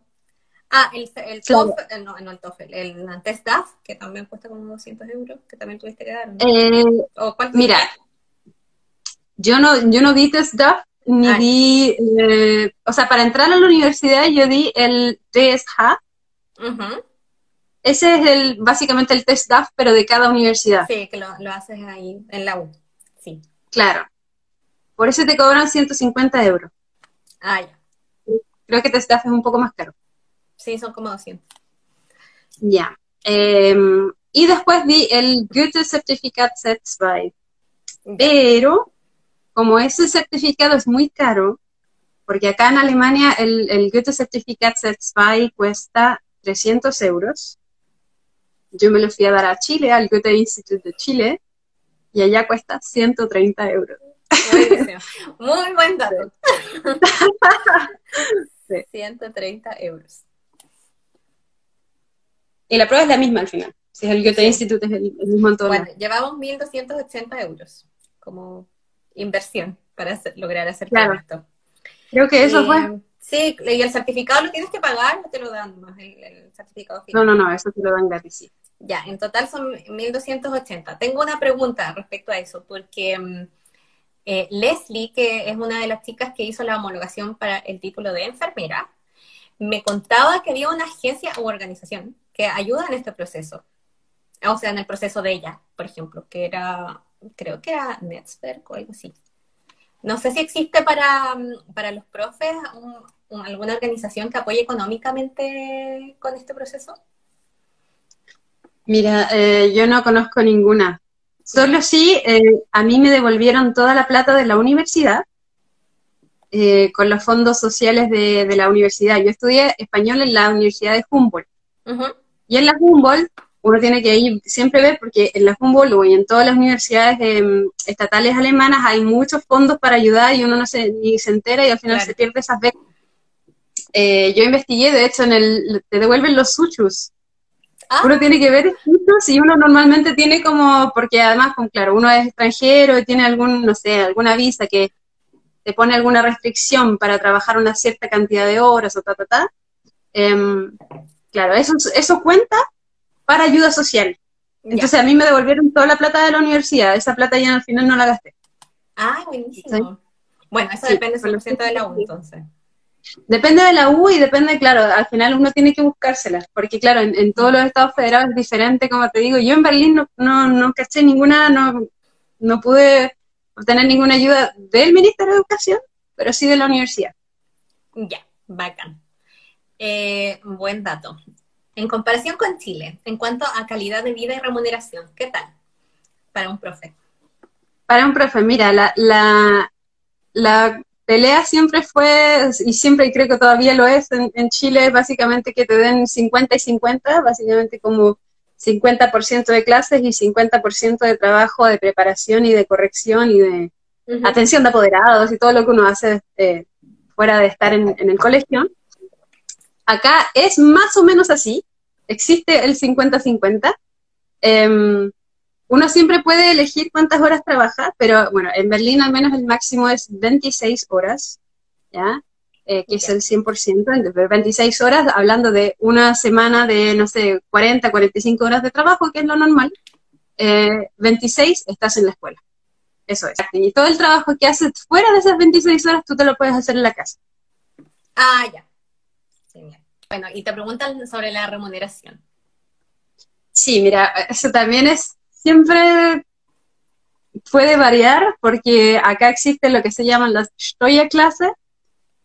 Ah, el, el TOEFL, no, no el TOEFL, el test DAF, que también cuesta como 200 euros, que también tuviste que dar. Eh, mira, yo no, yo no di test DAF, ni ah, di, eh, o sea, para entrar a la universidad yo di el TSH. Ese es el, básicamente el test DAF, pero de cada universidad. Sí, que lo, lo haces ahí en la U. Sí. Claro. Por eso te cobran 150 euros. Ah, ya. Creo que test DAF es un poco más caro. Sí, son como 200. Ya. Em, y después di el Goethe Certificate Sets by. Pero, como ese certificado es muy caro, porque acá en Alemania el, el Goethe Certificate Sets by cuesta 300 euros yo me lo fui a dar a Chile, al Goethe Institute de Chile, y allá cuesta 130 euros. Muy buen dato. 130 euros. Y la prueba es la misma al final. Si es el Goethe Institute, es el, mismo en todo Bueno, llevamos 1.280 euros como inversión para lograr hacer claro. esto. Creo que eso fue. Sí, y el certificado lo tienes que pagar o te lo dan más, el, certificado final. No, no, no, eso te lo dan gratis. Ya, en total son 1.280. Tengo una pregunta respecto a eso, porque mm, eh, Leslie, que es una de las chicas que hizo la homologación para el título de enfermera, me contaba que había una agencia u organización que ayuda en este proceso. O sea, en el proceso de ella, por ejemplo, que era, creo que era Netzwerk o algo así. No sé si existe para, para los profes alguna organización que apoye económicamente con este proceso. Mira, eh, yo no conozco ninguna. Solo sí, eh, a mí me devolvieron toda la plata de la universidad eh, con los fondos sociales de, la universidad. Yo estudié español en la Universidad de Humboldt. Y en la Humboldt, uno tiene que ir siempre ver, porque en la Humboldt y en todas las universidades em, estatales alemanas hay muchos fondos para ayudar y uno no se, ni se entera y al final se pierde esas becas. yo investigué, de hecho, en el, te devuelven los suchus, Ah. Uno tiene que ver escritos y uno normalmente tiene como, porque además, con, claro, uno es extranjero y tiene algún, no sé, alguna visa que te pone alguna restricción para trabajar una cierta cantidad de horas o ta, ta, ta. Em, claro, eso, eso cuenta para ayuda social. Entonces a mí me devolvieron toda la plata de la universidad, esa plata ya al final no la gasté. Ah, buenísimo. Bueno, eso depende 100% de la U entonces. Depende de la U y depende, claro, al final uno tiene que buscárselas, porque claro, en, todos los estados federados es diferente, como te digo. Yo en Berlín no, no, no caché ninguna, no, no pude obtener ninguna ayuda del Ministerio de Educación, pero sí de la universidad. Ya, bacán. Eh, buen dato. En comparación con Chile, en cuanto a calidad de vida y remuneración, ¿qué tal para un profe? Para un profe, mira, la, la, la pelea siempre fue, y siempre y creo que todavía lo es en, Chile, básicamente que te den 50 y 50, básicamente como 50% de clases y 50% de trabajo de preparación y de corrección y de atención de apoderados y todo lo que uno hace eh, fuera de estar en, el colegio. Acá es más o menos así, existe el 50-50. Uno siempre puede elegir cuántas horas trabaja, pero bueno, en Berlín al menos el máximo es 26 horas, ¿ya? Eh, que es el 100%, 26 horas, hablando de una semana de, no sé, 40, 45 horas de trabajo, que es lo normal, 26 eh, estás en la escuela. Eso es. Y todo el trabajo que haces fuera de esas 26 horas, tú te lo puedes hacer en la casa. Ah, ya. Bueno, y te preguntan sobre la remuneración. Sí, mira, eso también es siempre puede variar porque acá existe lo que se llaman las Stoya clase.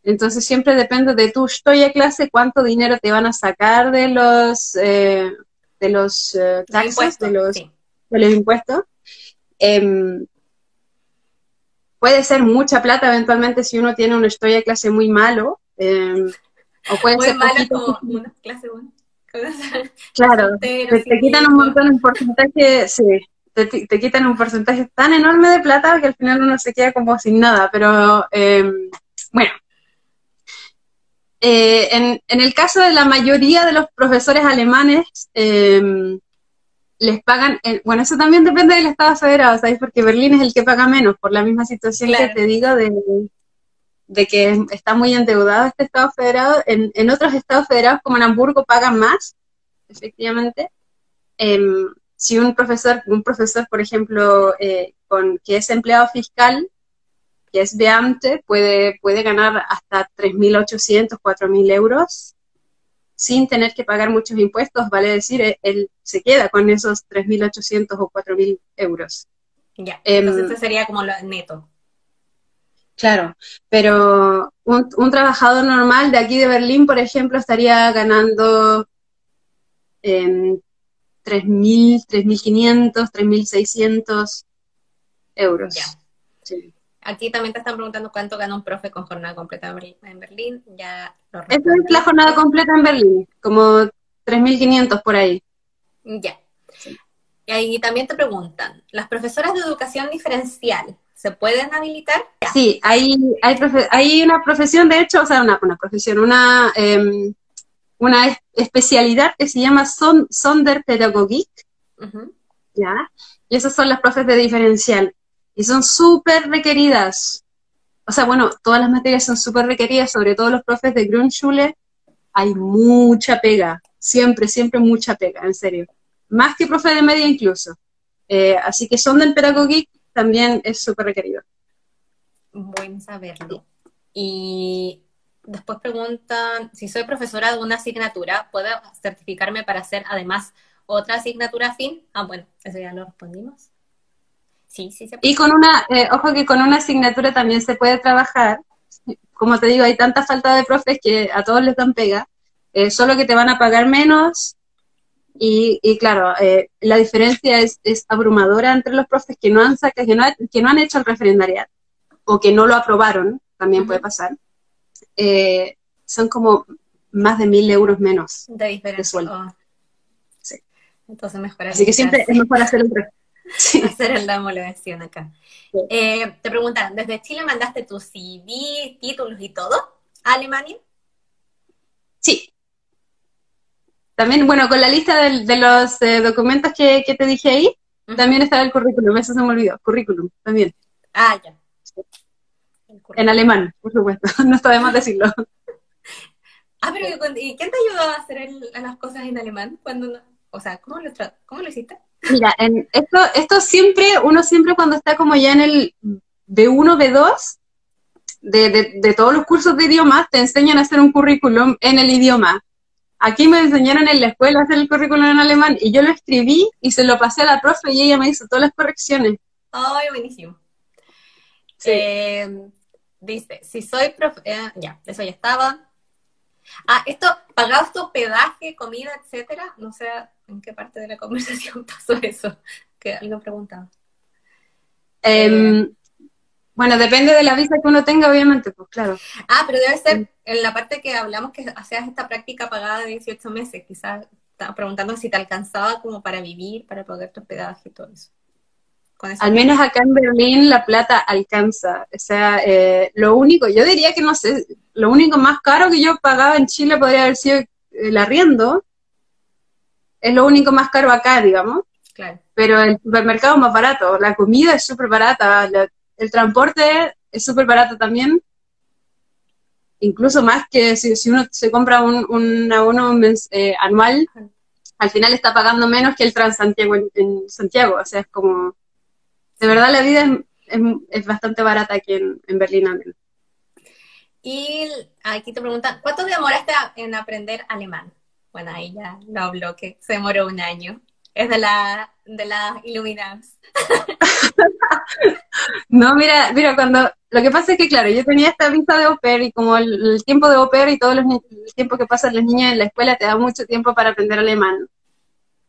Entonces siempre depende de tu Stoya clase cuánto dinero te van a sacar de los eh, de los eh, taxes, de los, de los impuestos. Em, puede ser mucha plata eventualmente si uno tiene una Stoya clase muy malo. O puede ser malo como una clase. Claro, te, quitan un montón de porcentaje, sí, te, quitan un porcentaje tan enorme de plata que al final uno se queda como sin nada, pero em, bueno. Eh, en, el caso de la mayoría de los profesores alemanes, em, les pagan, bueno, eso también depende del Estado federado, ¿sabes? Porque Berlín es el que paga menos, por la misma situación que te digo de, de, que está muy endeudado este Estado federado. En, en, otros estados federados, como en Hamburgo, pagan más, efectivamente. Em, si un profesor, un profesor, por ejemplo, eh, con, que es empleado fiscal, que es Beamte, puede, puede ganar hasta 3.800, 4.000 euros sin tener que pagar muchos impuestos, vale decir, eh, él se queda con esos 3.800 o 4.000 euros. Ya, em, entonces este sería como lo neto. Claro, pero un, trabajador normal de aquí de Berlín, por ejemplo, estaría ganando eh, 3.000, 3.500, 3.600 euros. Ya. Aquí también te están preguntando cuánto gana un profe con jornada completa en Berlín. Ya lo es la jornada completa en Berlín, como 3.500 por ahí. Ya. Y ahí también te preguntan, ¿las profesoras de educación diferencial se pueden habilitar? Sí, hay, hay, hay una profesión, de hecho, o sea, una, una profesión, una, em, una especialidad que se llama son, Sonderpädagogik, ¿ya? Y esas son las profes de diferencial y son súper requeridas. O sea, bueno, todas las materias son súper requeridas, sobre todo los profes de Grundschule, hay mucha pega, siempre, siempre mucha pega, en serio. Más que profe de media incluso. Eh, así que son del Pedagogik también es súper requerido. Buen saberlo. Y después preguntan, si soy profesora de una asignatura, ¿puedo certificarme para hacer además otra asignatura fin? Ah, bueno, eso ya lo respondimos. Sí, sí se puede. Y con una, eh, ojo que con una asignatura también se puede trabajar. Como te digo, hay tanta falta de profes que a todos les dan pega, eh, solo que te van a pagar menos. Y, y claro, eh, la diferencia es, es, abrumadora entre los profes que no han sacado, que no, que no han hecho el referendariat o que no lo aprobaron, también puede pasar. son como más de mil euros menos de, diferencia. sueldo. Oh. Sí. Entonces mejor Así que siempre es mejor hacer el hacer la homologación acá. Eh, te preguntan, ¿desde Chile mandaste tu CV, títulos y todo a Alemania? Sí. También, bueno, con la lista de, los eh, documentos que, te dije ahí, también estaba el currículum, eso se me olvidó, currículum, también. Ah, ya. En alemán, por supuesto, no está de más decirlo. Ah, pero ¿y quién te ayudó a hacer las cosas en alemán? Cuando, o sea, ¿cómo lo, ¿cómo lo hiciste? Mira, en esto, esto siempre, uno siempre cuando está como ya en el B1, B2, de, de, todos los cursos de idiomas, te enseñan a hacer un currículum en el idioma. Aquí me enseñaron en la escuela a hacer el currículum en alemán y yo lo escribí y se lo pasé a la profe y ella me hizo todas las correcciones. ¡Ay, buenísimo! Eh, dice, si soy profe, eh, ya, eso ya estaba. Ah, esto, ¿pagabas tu hospedaje, comida, etcétera? No sé en qué parte de la conversación pasó eso, que alguien preguntaba. Em, bueno, depende de la visa que uno tenga, obviamente, pues claro. Ah, pero debe ser en la parte que hablamos que hacías esta práctica pagada de 18 meses, quizás estaba preguntando si te alcanzaba como para vivir, para pagar tu hospedaje y todo eso. Al menos acá en Berlín la plata alcanza. O sea, eh, lo único, yo diría que no sé, lo único más caro que yo pagaba en Chile podría haber sido el arriendo. Es lo único más caro acá, digamos. Claro. Pero el supermercado es más barato, la comida es súper barata, el transporte es súper barato también. Incluso más que si, uno se compra un, un abono eh, anual, al final está pagando menos que el Transantiago en, en Santiago. O sea, es como de verdad la vida es, bastante barata aquí en, Berlín al Y aquí te preguntan, ¿cuánto demoraste en aprender alemán? Bueno, ahí ya lo habló que se demoró un año. Es de la de las iluminadas. no, mira, mira, cuando lo que pasa es que claro, yo tenía esta vista de au y como el, tiempo de au y todo el tiempo que pasan los niños en la escuela te da mucho tiempo para aprender alemán.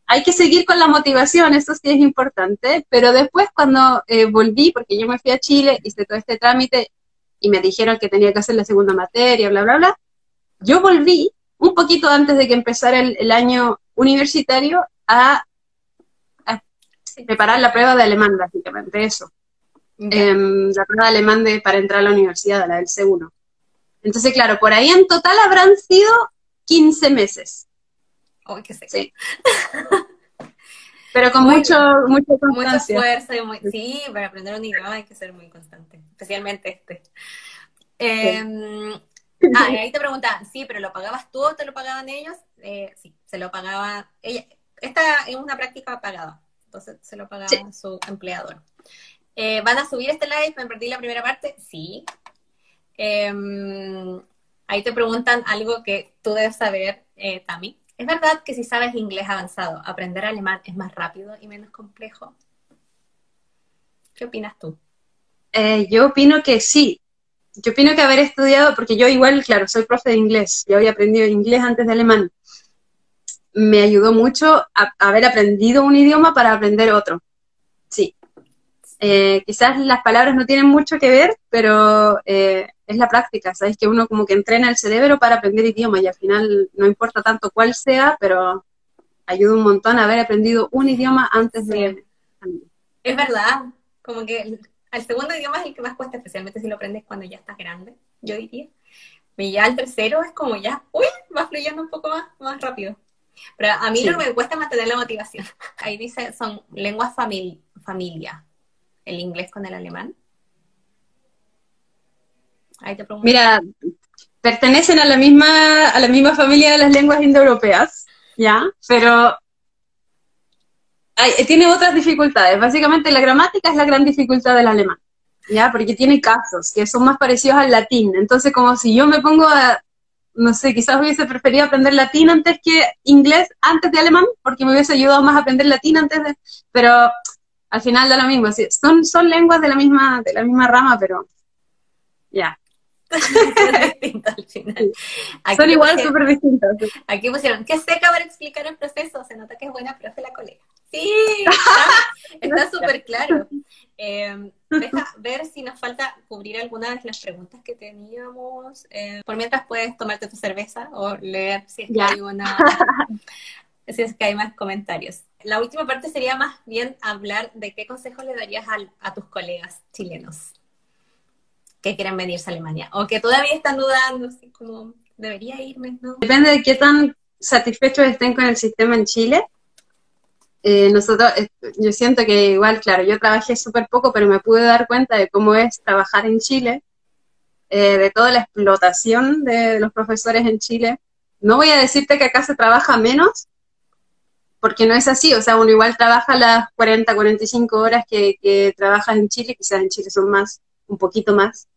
Hay que seguir con la motivación, eso sí es importante, pero después cuando eh, volví, porque yo me fui a Chile, hice todo este trámite y me dijeron que tenía que hacer la segunda materia, bla, bla, bla, yo volví un poquito antes de que empezara el, año universitario a, preparar la prueba de alemán, básicamente, eso. Em, la prueba de alemán de, para entrar a la universidad, la del C1. Entonces, claro, por ahí en total habrán sido 15 meses. Sí. Pero con mucho, mucho constancia. Mucho esfuerzo. sí, para aprender un idioma hay que ser muy constante, especialmente este. Em, ah, y ahí te preguntan, sí, pero ¿lo pagabas tú o te lo pagaban ellos? Eh, sí, se lo pagaba. Ella, esta es una práctica pagada, entonces se lo pagaba su empleador. Eh, ¿Van a subir este live? ¿Me perdí la primera parte? Sí. Em, ahí te preguntan algo que tú debes saber, eh, Tami. ¿Es verdad que si sabes inglés avanzado, aprender alemán es más rápido y menos complejo? ¿Qué opinas tú? Eh, yo opino que sí. Yo opino que haber estudiado, porque yo igual, claro, soy profe de inglés, yo había aprendido inglés antes de alemán. Me ayudó mucho a haber aprendido un idioma para aprender otro. Sí, eh, quizás las palabras no tienen mucho que ver, pero eh, es la práctica, ¿sabes? Que uno como que entrena el cerebro para aprender idioma y al final no importa tanto cuál sea, pero ayuda un montón a haber aprendido un idioma antes de... Es verdad, como que el, segundo idioma es el que más cuesta, especialmente si lo aprendes cuando ya estás grande, yo diría. Y ya el tercero es como ya, uy, va fluyendo un poco más, más rápido. Pero a mí lo que me cuesta mantener la motivación. Ahí dice, son lenguas familia el inglés con el alemán? Mira, pertenecen a la misma a la misma familia de las lenguas indoeuropeas, ¿ya? Pero tiene otras dificultades. Básicamente la gramática es la gran dificultad del alemán, ¿ya? Porque tiene casos que son más parecidos al latín. Entonces, como si yo me pongo a, no sé, quizás hubiese preferido aprender latín antes que inglés, antes de alemán, porque me hubiese ayudado más a aprender latín antes de... Pero al final da lo mismo. Son, son lenguas de la misma, de la misma rama, pero ya. son igual súper distintas. Aquí pusieron, qué seca para explicar el proceso, se nota que es buena profe la colega. Sí, está súper claro. Em, deja ver si nos falta cubrir algunas de las preguntas que teníamos. Eh, por mientras puedes tomarte tu cerveza o leer si es que hay una, si es que hay más comentarios. La última parte sería más bien hablar de qué consejos le darías a, tus colegas chilenos que quieren venirse a Alemania o que todavía están dudando, así como, ¿debería irme? ¿no? Depende de qué tan satisfechos estén con el sistema en Chile. Eh, nosotros, eh, yo siento que igual, claro, yo trabajé súper poco, pero me pude dar cuenta de cómo es trabajar en Chile, eh, de toda la explotación de los profesores en Chile. No voy a decirte que acá se trabaja menos, porque no es así, o sea, uno igual trabaja las 40, 45 horas que, que trabajas en Chile, quizás en Chile son más, un poquito más.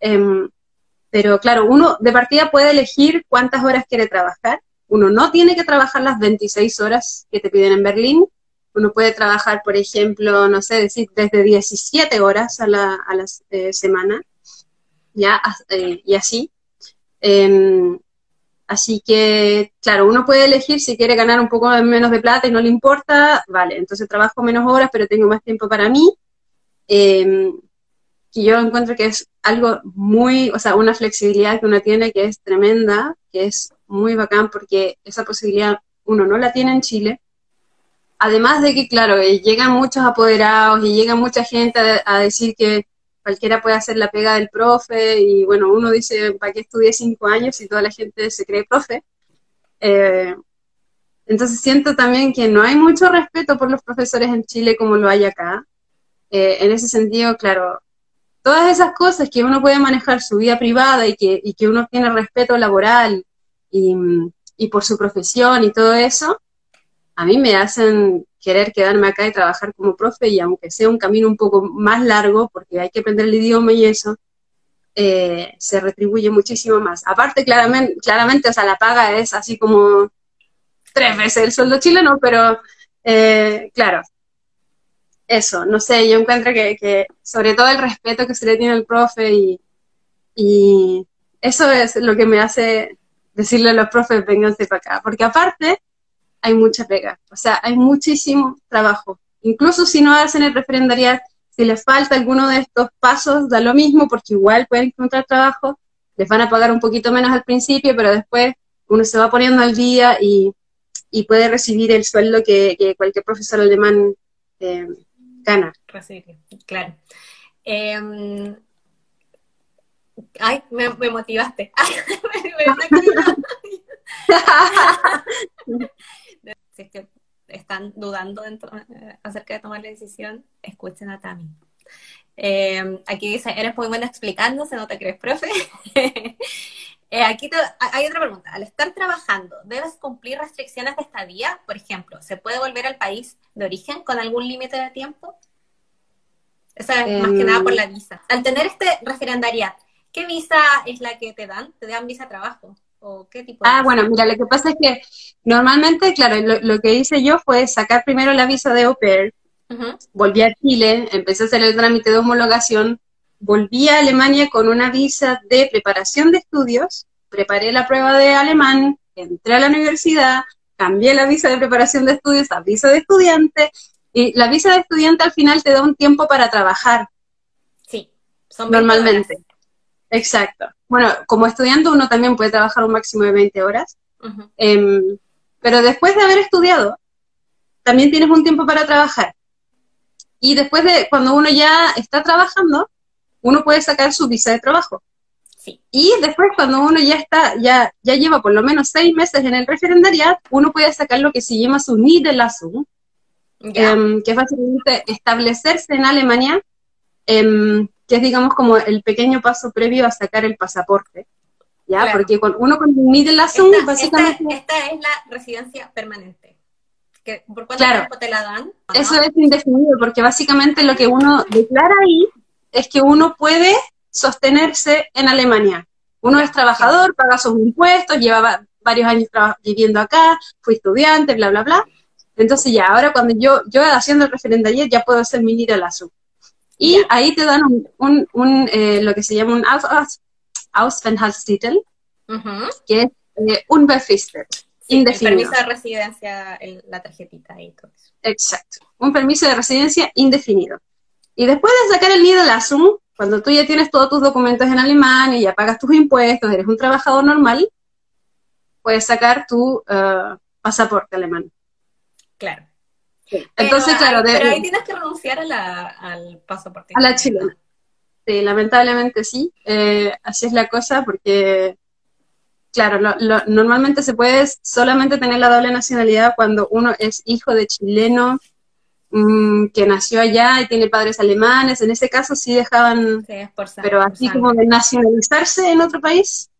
Em, pero claro, uno de partida puede elegir cuántas horas quiere trabajar. Uno no tiene que trabajar las 26 horas que te piden en Berlín. Uno puede trabajar, por ejemplo, no sé, decir, desde 17 horas a la, a la eh, semana, ya, eh, y así. Em, Así que, claro, uno puede elegir si quiere ganar un poco menos de plata y no le importa, vale, entonces trabajo menos horas, pero tengo más tiempo para mí. Eh, y yo encuentro que es algo muy, o sea, una flexibilidad que uno tiene que es tremenda, que es muy bacán porque esa posibilidad uno no la tiene en Chile. Además de que, claro, eh, llegan muchos apoderados y llega mucha gente a decir que cualquiera puede hacer la pega del profe y bueno, uno dice, ¿para qué estudié cinco años si toda la gente se cree profe? Eh, entonces siento también que no hay mucho respeto por los profesores en Chile como lo hay acá. Eh, en ese sentido, claro, todas esas cosas que uno puede manejar su vida privada y que, y que uno tiene respeto laboral y, y por su profesión y todo eso, a mí me hacen querer quedarme acá y trabajar como profe y aunque sea un camino un poco más largo, porque hay que aprender el idioma y eso, eh, se retribuye muchísimo más. Aparte, claramente, claramente, o sea, la paga es así como tres veces el sueldo chileno, pero eh, claro, eso, no sé, yo encuentro que, sobre todo el respeto que se le tiene al profe y, y eso es lo que me hace decirle a los profes, vénganse para acá, porque aparte, hay mucha pega. O sea, hay muchísimo trabajo. Incluso si no hacen el referendariat, si les falta alguno de estos pasos, da lo mismo porque igual pueden encontrar trabajo, les van a pagar un poquito menos al principio, pero después uno se va poniendo al día y, puede recibir el sueldo que, cualquier profesor alemán eh, gana. claro. Em, ay, me, motivaste. si es que están dudando eh, acerca de tomar la decisión, escuchen a Tami. Eh, aquí dice, eres muy buena explicándose, no te crees, profe. Eh, aquí hay otra pregunta. Al estar trabajando, ¿debes cumplir restricciones de estadía? Por ejemplo, ¿se puede volver al país de origen con algún límite de tiempo? Esa es más que nada por la visa. Al tener este referendariat, ¿qué visa es la que te dan? ¿Te dan visa trabajo? ¿O qué tipo ah, bueno, mira, lo que pasa es que normalmente, claro, lo, que hice yo fue sacar primero la visa de au pair, volví a Chile, empecé a hacer el trámite de homologación, volví a Alemania con una visa de preparación de estudios, preparé la prueba de alemán, entré a la universidad, cambié la visa de preparación de estudios a visa de estudiante, y la visa de estudiante al final te da un tiempo para trabajar. Sí, son normalmente. Exacto. Bueno, como estudiante uno también puede trabajar un máximo de 20 horas, em, pero después de haber estudiado, también tienes un tiempo para trabajar. Y después de, cuando uno ya está trabajando, uno puede sacar su visa de trabajo. Sí. Y después cuando uno ya está, ya, ya lleva por lo menos seis meses en el referendariat, uno puede sacar lo que se llama su Niederlassung, Em, que es básicamente establecerse en Alemania, em, que es digamos como el pequeño paso previo a sacar el pasaporte. ¿Ya? Porque con, uno con el Niederlassung básicamente... Esta, es la residencia permanente. ¿Por cuánto tiempo te la dan? Eso es indefinido, porque básicamente lo que uno declara ahí es que uno puede sostenerse en Alemania. Uno es trabajador, paga sus impuestos, lleva varios años viviendo acá, fue estudiante, bla, bla, bla. Entonces ya, ahora cuando yo, yo haciendo el referendario ya puedo hacer mi Niederlassung. Y ahí te dan un, un, eh, lo que se llama un Aufenthaltstitel, que es eh, un befristet, indefinido. permiso de residencia, la tarjetita y todo eso. Exacto, un permiso de residencia indefinido. Y después de sacar el Niederlassung, cuando tú ya tienes todos tus documentos en alemán y ya pagas tus impuestos, eres un trabajador normal, puedes sacar tu uh, pasaporte alemán. Claro. Entonces, claro. pero ahí tienes que renunciar a la, al pasaporte. A la chilena. Sí, lamentablemente sí. Eh, así es la cosa porque, claro, normalmente se puede solamente tener la doble nacionalidad cuando uno es hijo de chileno mm, que nació allá y tiene padres alemanes. En ese caso sí dejaban, sí, por pero así como de nacionalizarse en otro país,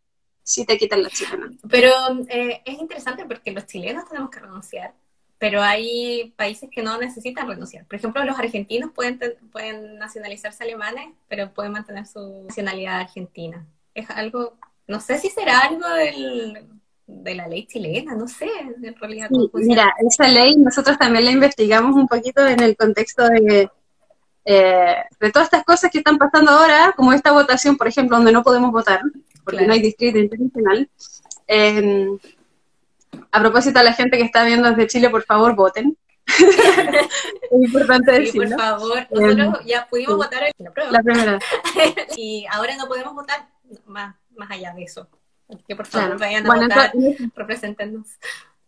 sí te quitan la chilena. Pero eh, es interesante porque los chilenos tenemos que renunciar pero hay países que no necesitan renunciar. Por ejemplo, los argentinos pueden, pueden nacionalizarse alemanes, pero pueden mantener su nacionalidad argentina. Es algo, no sé si será algo del, de la ley chilena, no sé, en realidad. mira, esa ley nosotros también la investigamos un poquito en el contexto de, eh, de todas estas cosas que están pasando ahora, como esta votación, por ejemplo, donde no podemos votar, porque no hay distrito internacional. Eh, a propósito, a la gente que está viendo desde Chile, por favor, voten. es importante sí, por favor. Nosotros em, ya pudimos votar en la prueba. La primera. y ahora no podemos votar más, más allá de eso. que por favor vayan a votar, representennos.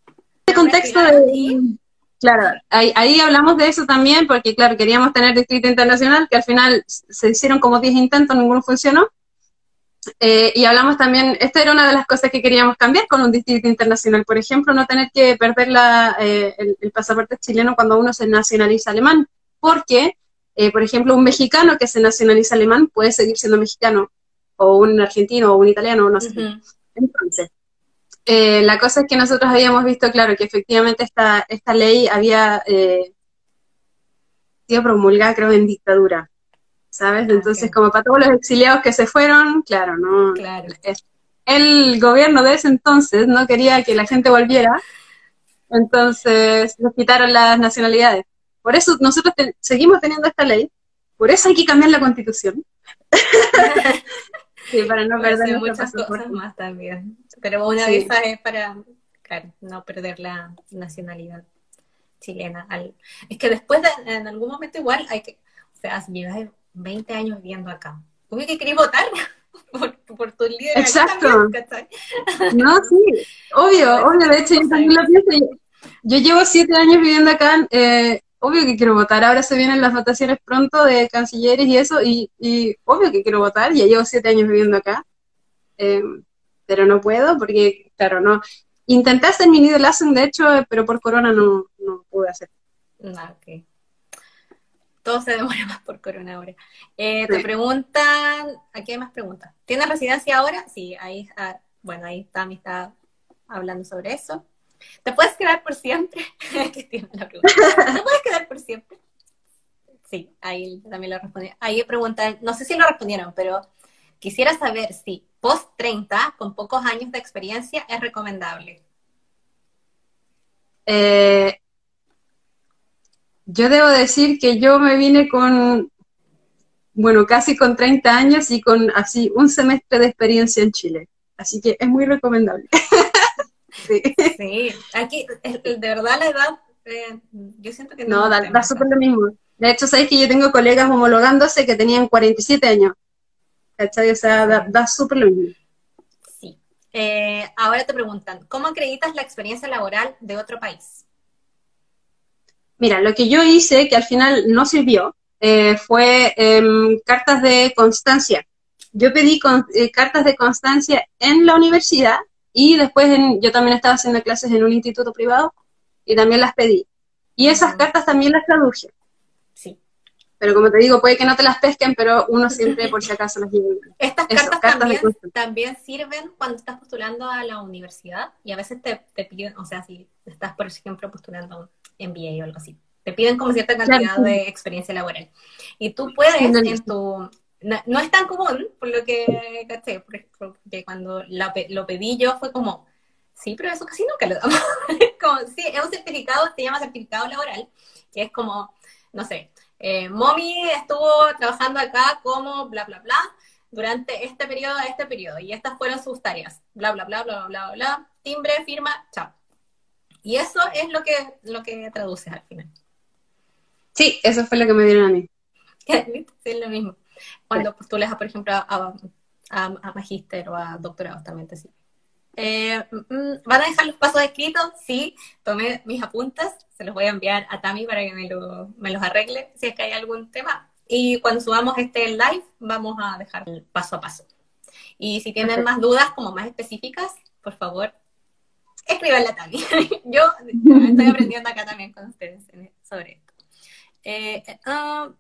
En este contexto de... Claro, ahí, ahí, hablamos de eso también, porque claro, queríamos tener distrito internacional, que al final se hicieron como 10 intentos, ninguno funcionó. Eh, y hablamos también, esta era una de las cosas que queríamos cambiar con un distrito internacional, por ejemplo, no tener que perder la, eh, el, pasaporte chileno cuando uno se nacionaliza alemán, porque, eh, por ejemplo, un mexicano que se nacionaliza alemán puede seguir siendo mexicano, o un argentino, o un italiano, no sé. Entonces, la cosa es que nosotros habíamos visto, claro, que efectivamente esta, esta ley había sido promulgada, creo, en dictadura. ¿Sabes? Ah, Entonces, como para todos los exiliados que se fueron, claro, ¿no? Claro. El gobierno de ese entonces no quería que la gente volviera, entonces nos quitaron las nacionalidades. Por eso nosotros seguimos teniendo esta ley, por eso hay que cambiar la constitución. sí, para no perder muchas cosas más también. Pero una de esas es para, claro, no perder la nacionalidad chilena. Es que después, en algún momento igual, hay que, o sea, llevas 20 años viviendo acá. Obvio que quería votar por, tu líder. Exacto. no, sí, obvio, obvio. De hecho, yo también lo pienso. Yo, llevo 7 años viviendo acá. Eh, obvio que quiero votar. Ahora se vienen las votaciones pronto de cancilleres y eso. Y, y obvio que quiero votar. Ya llevo 7 años viviendo acá. Eh, pero no puedo porque, claro, no. Intenté hacer mi Niederlassung, de hecho, pero por corona no, no pude hacer. Ah, ok. Todo se demora más por corona ahora. Eh, te preguntan, aquí hay más preguntas. ¿Tienes residencia ahora? Sí, ahí, ah, bueno, ahí está, me está hablando sobre eso. ¿Te puedes quedar por siempre? ¿Te puedes quedar por siempre? Sí, ahí también lo respondí. Ahí preguntan, no sé si lo respondieron, pero quisiera saber si post 30, con pocos años de experiencia, es recomendable. Eh, yo debo decir que yo me vine con, bueno, casi con 30 años y con así un semestre de experiencia en Chile. Así que es muy recomendable. sí. aquí, de verdad la edad, eh, yo siento que no. No, da, súper lo mismo. De hecho, sabéis que yo tengo colegas homologándose que tenían 47 años. ¿Cachai? O sea, da, súper lo mismo. Sí. Eh, ahora te preguntan, ¿cómo acreditas la experiencia laboral de otro país? Mira, lo que yo hice, que al final no sirvió, eh, fue em, cartas de constancia. Yo pedí eh, cartas de constancia en la universidad y después yo también estaba haciendo clases en un instituto privado y también las pedí. Y esas cartas también las traduje. Pero como te digo, puede que no te las pesquen, pero uno siempre por si acaso las lleva. Estas cartas, también, sirven cuando estás postulando a la universidad y a veces te, piden, o sea, si estás, por ejemplo, postulando un MBA o algo así, te piden como cierta cantidad de experiencia laboral. Y tú puedes en tu... No, es tan común, por lo que caché, porque cuando lo pedí yo fue como, sí, pero eso casi nunca lo damos. como, sí, es un certificado, se llama certificado laboral, que es como, no sé, eh, Mommy estuvo trabajando acá como bla, bla, bla, durante este periodo este periodo, y estas fueron sus tareas, bla, bla, bla, bla, bla, bla, timbre, firma, chao. Y eso es lo que, lo que traduces al final. Sí, eso fue lo que me dieron a mí. sí, es lo mismo. Cuando postulas, por ejemplo, a, a, magíster o a doctorado también te sirve. Eh, mm, mm, ¿Van a dejar los pasos escritos? Sí, tomé mis apuntes, se los voy a enviar a Tami para que me, me los arregle si es que hay algún tema. Y cuando subamos este live, vamos a dejar el paso a paso. Y si tienen más dudas como más específicas, por favor, escríbanle a Tami. Yo estoy aprendiendo acá también con ustedes sobre esto. Eh, ah,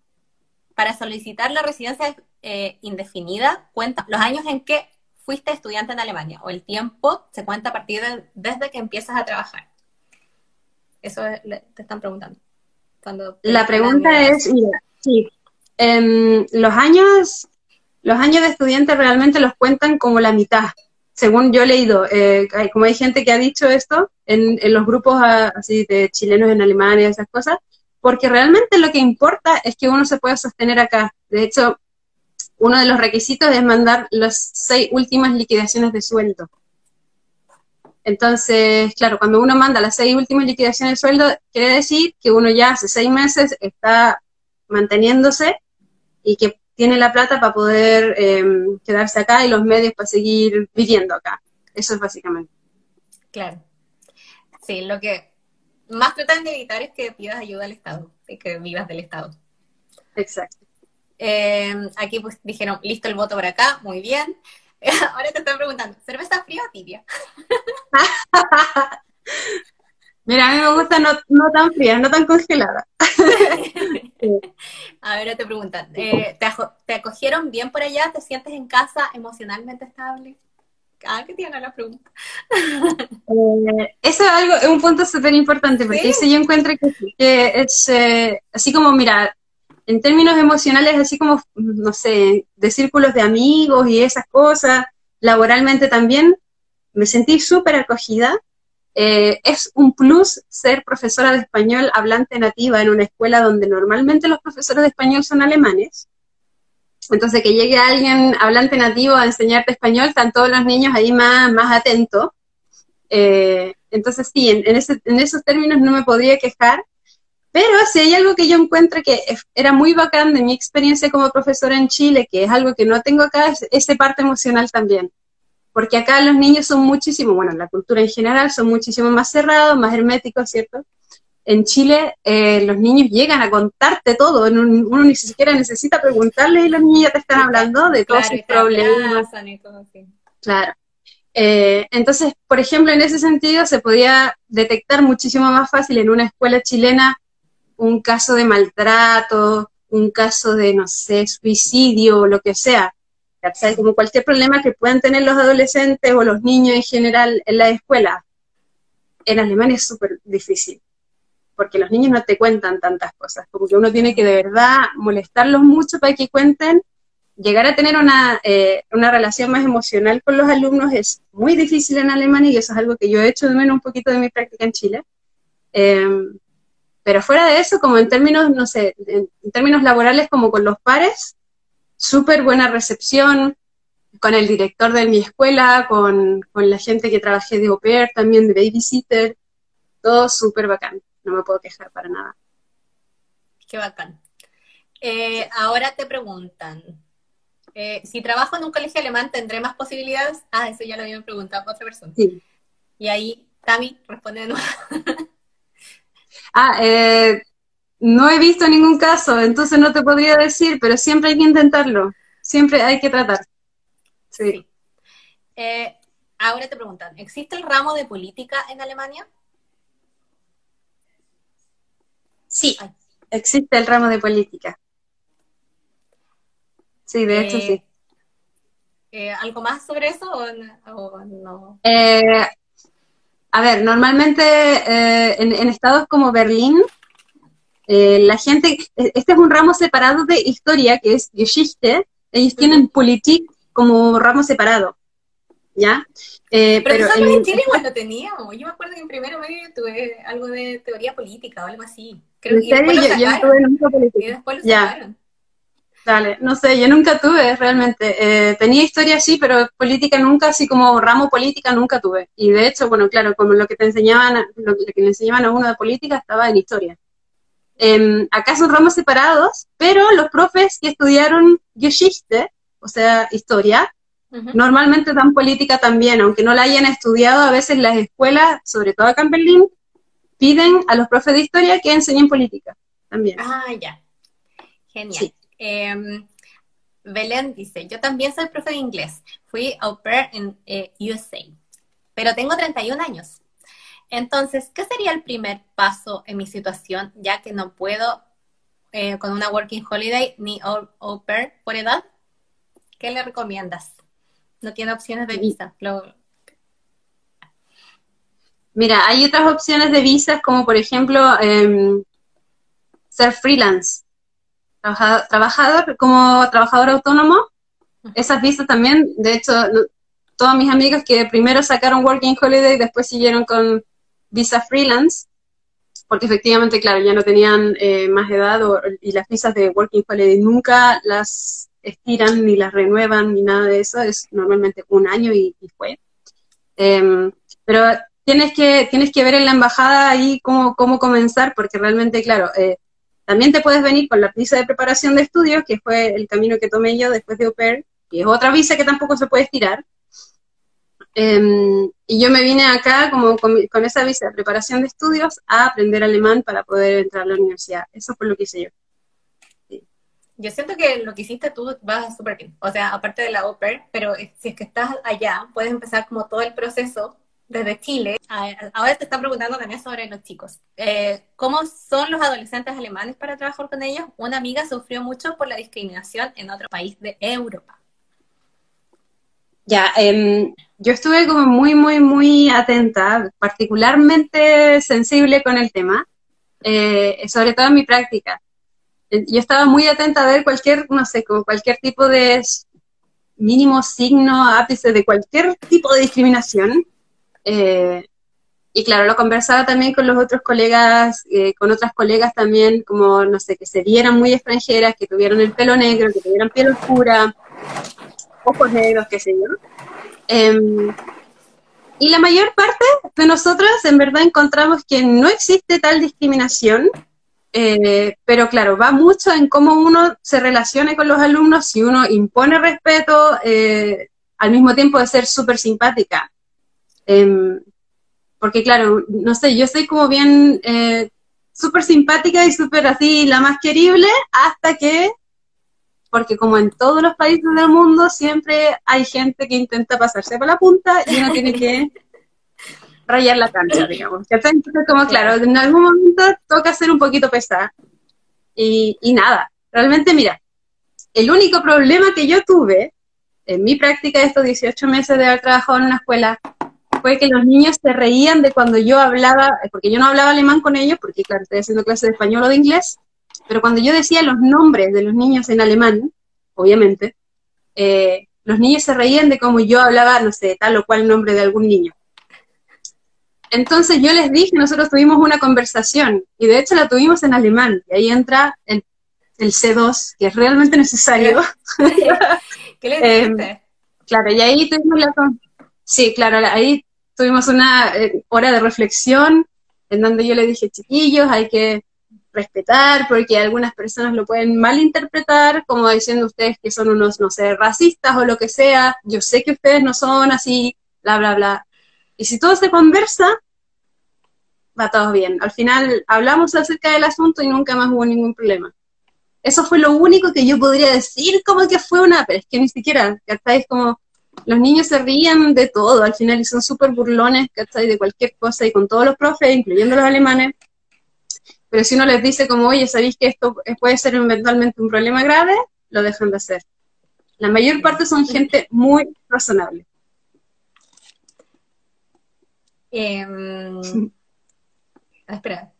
para solicitar la residencia eh, indefinida, cuenta los años en que fuiste estudiante en Alemania o el tiempo se cuenta a partir de desde que empiezas a trabajar. Eso te están preguntando. la pregunta es, mira, sí, em, los años, los años de estudiante realmente los cuentan como la mitad. Según yo he leído, eh, como hay gente que ha dicho esto en, los grupos ah, así de chilenos en Alemania esas cosas, porque realmente lo que importa es que uno se pueda sostener acá. De hecho, uno de los requisitos es mandar las seis últimas liquidaciones de sueldo. Entonces, claro, cuando uno manda las seis últimas liquidaciones de sueldo, quiere decir que uno ya hace seis meses está manteniéndose y que tiene la plata para poder em, quedarse acá y los medios para seguir viviendo acá. Eso es básicamente. Claro. Sí, lo que más tratan de evitar es que pidas ayuda al Estado, y que vivas del Estado. Exacto. Eh, aquí pues dijeron, listo el voto por acá, muy bien. Ahora te estoy preguntando, ¿cerveza fría o tibia? Mira, a mí me gusta no, tan fría, no tan congelada. Ahora te preguntan, eh, ¿te, acogieron bien por allá? ¿Te sientes en casa emocionalmente estable? Ah, que tiene la pregunta. Eh, eso es algo, es un punto súper importante, porque ¿Sí? yo encuentro que, es así como, mira, en términos emocionales, así como, no sé, de círculos de amigos y esas cosas, laboralmente también, me sentí súper acogida. Eh, es un plus ser profesora de español hablante nativa en una escuela donde normalmente los profesores de español son alemanes. Entonces, que llegue alguien hablante nativo a enseñarte español, están todos los niños ahí más, más atentos. Eh, entonces, sí, en, en esos términos no me podría quejar. Pero si hay algo que yo encuentro que era muy bacán de mi experiencia como profesora en Chile, que es algo que no tengo acá, es esa parte emocional también. Porque acá los niños son muchísimo, bueno, la cultura en general son muchísimo más cerrados, más herméticos, ¿cierto? En Chile eh, los niños llegan a contarte todo, uno ni siquiera necesita preguntarle y los niños te están hablando de todos sus problemas. Claro. Eh, entonces, por ejemplo, en ese sentido se podía detectar muchísimo más fácil en una escuela chilena un caso de maltrato, un caso de, no sé, suicidio o lo que sea. Como cualquier problema que puedan tener los adolescentes o los niños en general en la escuela. En Alemania es súper difícil, porque los niños no te cuentan tantas cosas, como que uno tiene que de verdad molestarlos mucho para que cuenten. Llegar a tener una, eh, una relación más emocional con los alumnos es muy difícil en Alemania y eso es algo que yo he hecho de menos un poquito de mi práctica en Chile. Em, pero fuera de eso, como en términos, no sé, en, términos laborales como con los pares, súper buena recepción con el director de mi escuela, con, la gente que trabajé de au pair, también de babysitter, todo súper bacán, no me puedo quejar para nada. Qué bacán. Eh, ahora te preguntan, eh, si trabajo en un colegio alemán, ¿tendré más posibilidades? Ah, eso ya lo habían preguntado a otra persona. Sí. Y ahí Tami responde de nuevo. Ah, eh, no he visto ningún caso, entonces no te podría decir, pero siempre hay que intentarlo, siempre hay que tratar. Sí. Eh, ahora te preguntan, ¿existe el ramo de política en Alemania? Sí, existe el ramo de política. Sí, de hecho sí. Eh, ¿Algo más sobre eso o, no? A ver, normalmente eh, en, estados como Berlín, eh, la gente, e, este es un ramo separado de historia, que es Geschichte, ellos tienen Politik como ramo separado, ¿ya? Eh, pero, pero en, Chile igual lo teníamos, yo me acuerdo que en primero medio tuve algo de teoría política o algo así. Creo que después lo sacaron, yo, tuve y después lo sacaron. Dale, no sé, yo nunca tuve realmente. Eh, tenía historia sí, pero política nunca, así como ramo política nunca tuve. Y de hecho, bueno, claro, como lo que te enseñaban, lo que le enseñaban a uno de política estaba en historia. Eh, acá son ramos separados, pero los profes que estudiaron Geschichte, o sea, historia, normalmente dan política también, aunque no la hayan estudiado, a veces las escuelas, sobre todo acá en Berlín, piden a los profes de historia que enseñen política también. Ah, ya. Genial. Em, Belén dice, yo también soy profe de inglés. Fui au pair en eh, USA, pero tengo 31 años. Entonces, ¿qué sería el primer paso en mi situación, ya que no puedo eh, con una working holiday ni au, pair por edad? ¿Qué le recomiendas? No tiene opciones de visa. Mira, hay otras opciones de visas, como por ejemplo em, ser freelance trabajador, como trabajador autónomo, esas visas también, de hecho, todas mis amigas que primero sacaron Working Holiday y después siguieron con visa freelance, porque efectivamente, claro, ya no tenían eh, más edad y las visas de Working Holiday nunca las estiran ni las renuevan ni nada de eso, es normalmente un año y, fue. Em, pero tienes que, tienes que ver en la embajada ahí cómo, cómo comenzar, porque realmente, claro, eh, también te puedes venir con la visa de preparación de estudios, que fue el camino que tomé yo después de au pair, que es otra visa que tampoco se puede estirar. Em, y yo me vine acá como con, esa visa de preparación de estudios a aprender alemán para poder entrar a la universidad. Eso fue lo que hice yo. Yo siento que lo que hiciste tú va súper bien. O sea, aparte de la au pair, pero si es que estás allá, puedes empezar como todo el proceso desde Chile. Ahora te están preguntando también sobre los chicos. Eh, ¿Cómo son los adolescentes alemanes para trabajar con ellos? Una amiga sufrió mucho por la discriminación en otro país de Europa. Ya, em, yo estuve como muy, muy, muy atenta, particularmente sensible con el tema, eh, sobre todo en mi práctica. Eh, yo estaba muy atenta a ver cualquier, no sé, como cualquier tipo de mínimo signo, ápice de cualquier tipo de discriminación, eh, y claro, lo conversaba también con los otros colegas, eh, con otras colegas también, como, no sé, que se vieran muy extranjeras, que tuvieran el pelo negro, que tuvieran piel oscura, ojos negros, qué sé yo. Em, y la mayor parte de nosotras en verdad encontramos que no existe tal discriminación, eh, pero claro, va mucho en cómo uno se relacione con los alumnos, si uno impone respeto, al mismo tiempo de ser súper simpática. Em, porque claro, no sé, yo soy como bien eh, súper simpática y súper así, la más querible, hasta que porque como en todos los países del mundo, siempre hay gente que intenta pasarse por la punta y uno tiene que rayar la cancha, digamos. Entonces, como claro, en algún momento toca ser un poquito pesada. Y, y nada, realmente mira, el único problema que yo tuve en mi práctica de estos 18 meses de haber trabajado en una escuela fue que los niños se reían de cuando yo hablaba, porque yo no hablaba alemán con ellos, porque claro, estoy haciendo clases de español o de inglés, pero cuando yo decía los nombres de los niños en alemán, obviamente, eh, los niños se reían de cómo yo hablaba, no sé, tal o cual nombre de algún niño. Entonces yo les dije, nosotros tuvimos una conversación, y de hecho la tuvimos en alemán, y ahí entra el, el C2, que es realmente necesario. ¿Qué le dijiste? Eh, claro, y ahí tuvimos la... Sí, claro, ahí tuvimos una eh, hora de reflexión en donde yo le dije, chiquillos, hay que respetar porque algunas personas lo pueden malinterpretar como diciendo ustedes que son unos, no sé, racistas o lo que sea. Yo sé que ustedes no son así, bla, bla, bla. Y si todo se conversa, va todo bien. Al final hablamos acerca del asunto y nunca más hubo ningún problema. Eso fue lo único que yo podría decir como que fue una, pero es que ni siquiera, ¿cachai? Es como, los niños se rían de todo al final y son súper burlones, ¿cachai? De cualquier cosa y con todos los profes, incluyendo los alemanes. Pero si uno les dice como, oye, ¿sabéis que esto puede ser eventualmente un problema grave? Lo dejan de hacer. La mayor parte son gente muy razonable. Em, espera.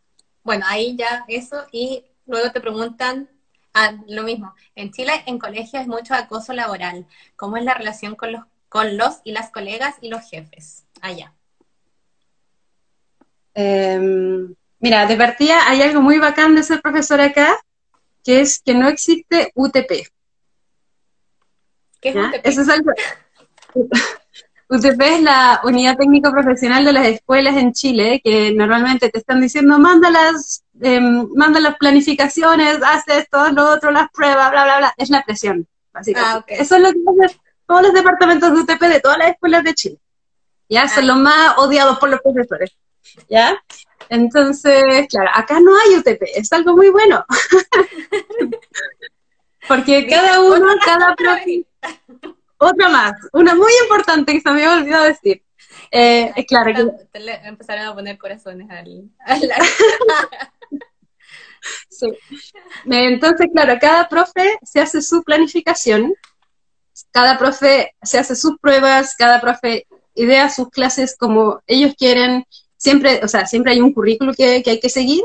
Bueno, ahí ya eso y luego te preguntan Ah, lo mismo. En Chile, en colegio es mucho acoso laboral. ¿Cómo es la relación con los, con los y las colegas y los jefes allá? Em, mira, de partida hay algo muy bacán de ser profesor acá, que es que no existe UTP. ¿Qué es UTP? Eso es algo... UTP es la unidad técnico profesional de las escuelas en Chile, que normalmente te están diciendo, manda las, em, manda las planificaciones, haz esto, lo otro, las pruebas, bla, bla, bla. Es la presión, básicamente. Ah, Eso es lo que hacen todos los departamentos de UTP de todas las escuelas de Chile. ¿Ya? Son ah. los más odiados por los profesores. ¿Ya? Entonces, claro, acá no hay UTP, es algo muy bueno. Porque cada uno, cada otra más, una muy importante que se me había olvidado decir. Eh, es claro que... Empezaron a poner corazones al... sí. Entonces, claro, cada profe se hace su planificación, cada profe se hace sus pruebas, cada profe idea sus clases como ellos quieren, siempre, o sea, siempre hay un currículo que, que hay que seguir,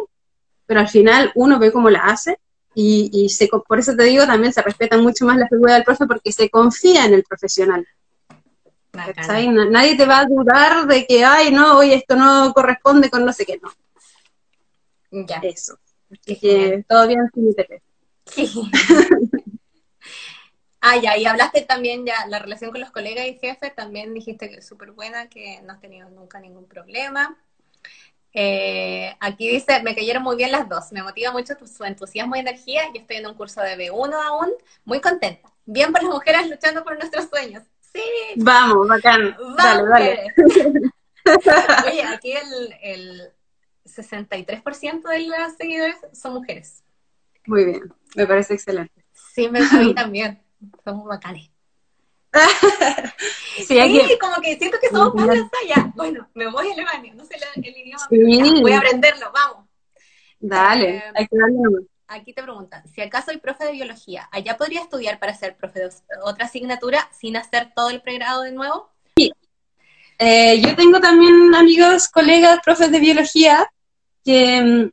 pero al final uno ve cómo la hace y, se, por eso te digo, también se respeta mucho más la figura del profe porque se confía en el profesional. Nadie te va a dudar de que, ay, no, oye, esto no corresponde con no sé qué, no. Ya. Eso. que todo bien sin interés. Sí. ah, ya, y hablaste también ya, la relación con los colegas y jefes, también dijiste que es súper buena, que no has tenido nunca ningún problema. Eh, aquí dice, me cayeron muy bien las dos, me motiva mucho su entusiasmo y energía, yo estoy en un curso de B1 aún, muy contenta. Bien por las mujeres luchando por nuestros sueños. Sí. Vamos, bacán. Vamos, dale, Oye, aquí el, el 63% de los seguidores son mujeres. Muy bien, me parece excelente. Sí, me, a mí también. Somos bacanes. sí, como que siento que somos más ya. Bueno, me voy a Alemania, no sé el, idioma, voy a aprenderlo, vamos. Dale, eh, hay que darle Aquí te preguntan, si acaso soy profe de biología, ¿allá podría estudiar para ser profe de otra asignatura sin hacer todo el pregrado de nuevo? Sí. Eh, yo tengo también amigos, colegas, profes de biología, que mm,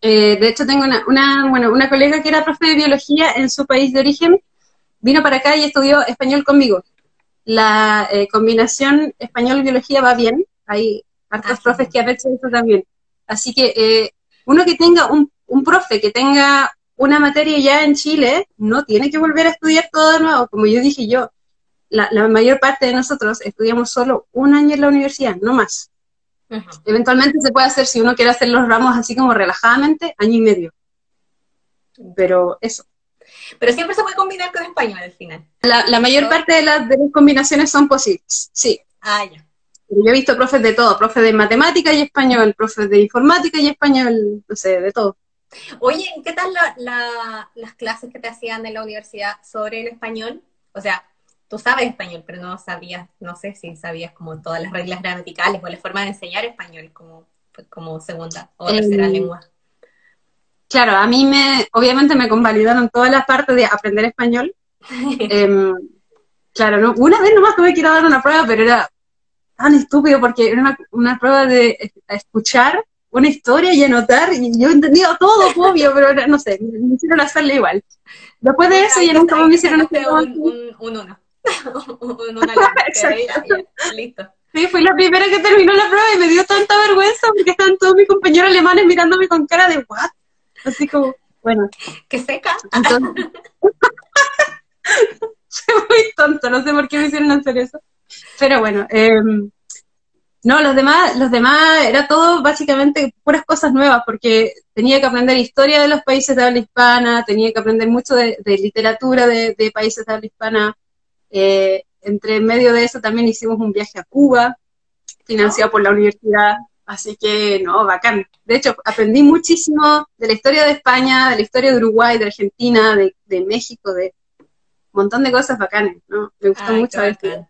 eh, de hecho tengo una, una, bueno, una colega que era profe de biología en su país de origen, vino para acá y estudió español conmigo. La eh, combinación español-biología va bien, hay hartos ah, profes que han hecho eso también. Así que eh, uno que tenga un, un profe que tenga una materia ya en Chile, no tiene que volver a estudiar todo de nuevo, como yo dije yo. La, la, mayor parte de nosotros estudiamos solo un año en la universidad, no más. Eventualmente se puede hacer, si uno quiere hacer los ramos así como relajadamente, año y medio. Pero eso. Pero siempre se puede combinar con español al final. La, mayor parte de las, combinaciones son posibles, sí. Ah, ya. Yo he visto profes de todo, profes de matemática y español, profes de informática y español, no sé, de todo. Oye, ¿qué tal las clases que te hacían en la universidad sobre el español? O sea, tú sabes español, pero no sabías, no sé si sabías como todas las reglas gramaticales o la forma de enseñar español como, como segunda o tercera em, lengua. Claro, a mí me, obviamente me convalidaron todas las partes de aprender español. Em, claro, no, una vez nomás tuve que ir a dar una prueba, pero era tan estúpido porque era una, una prueba de escuchar una historia y anotar, y yo entendía todo, obvio, pero no sé, me hicieron hacerle igual. Después de eso ya nunca me hicieron hacer un, un, un uno. un uno listo. Sí, fui la primera que terminó la prueba y me dio tanta vergüenza porque estaban todos mis compañeros alemanes mirándome con cara de what? Así como, bueno. Que seca. Entonces, fue muy tonto, no sé por qué me hicieron hacer eso. Pero bueno, eh, no, los demás, los demás era todo básicamente puras cosas nuevas, porque tenía que aprender historia de los países de habla hispana, tenía que aprender mucho de, literatura de, países de habla hispana. Eh, entre medio de eso también hicimos un viaje a Cuba, financiado por la universidad, así que no, bacán. De hecho, aprendí muchísimo de la historia de España, de la historia de Uruguay, de Argentina, de, México, de un montón de cosas bacanas, ¿no? Me gustó mucho. Este,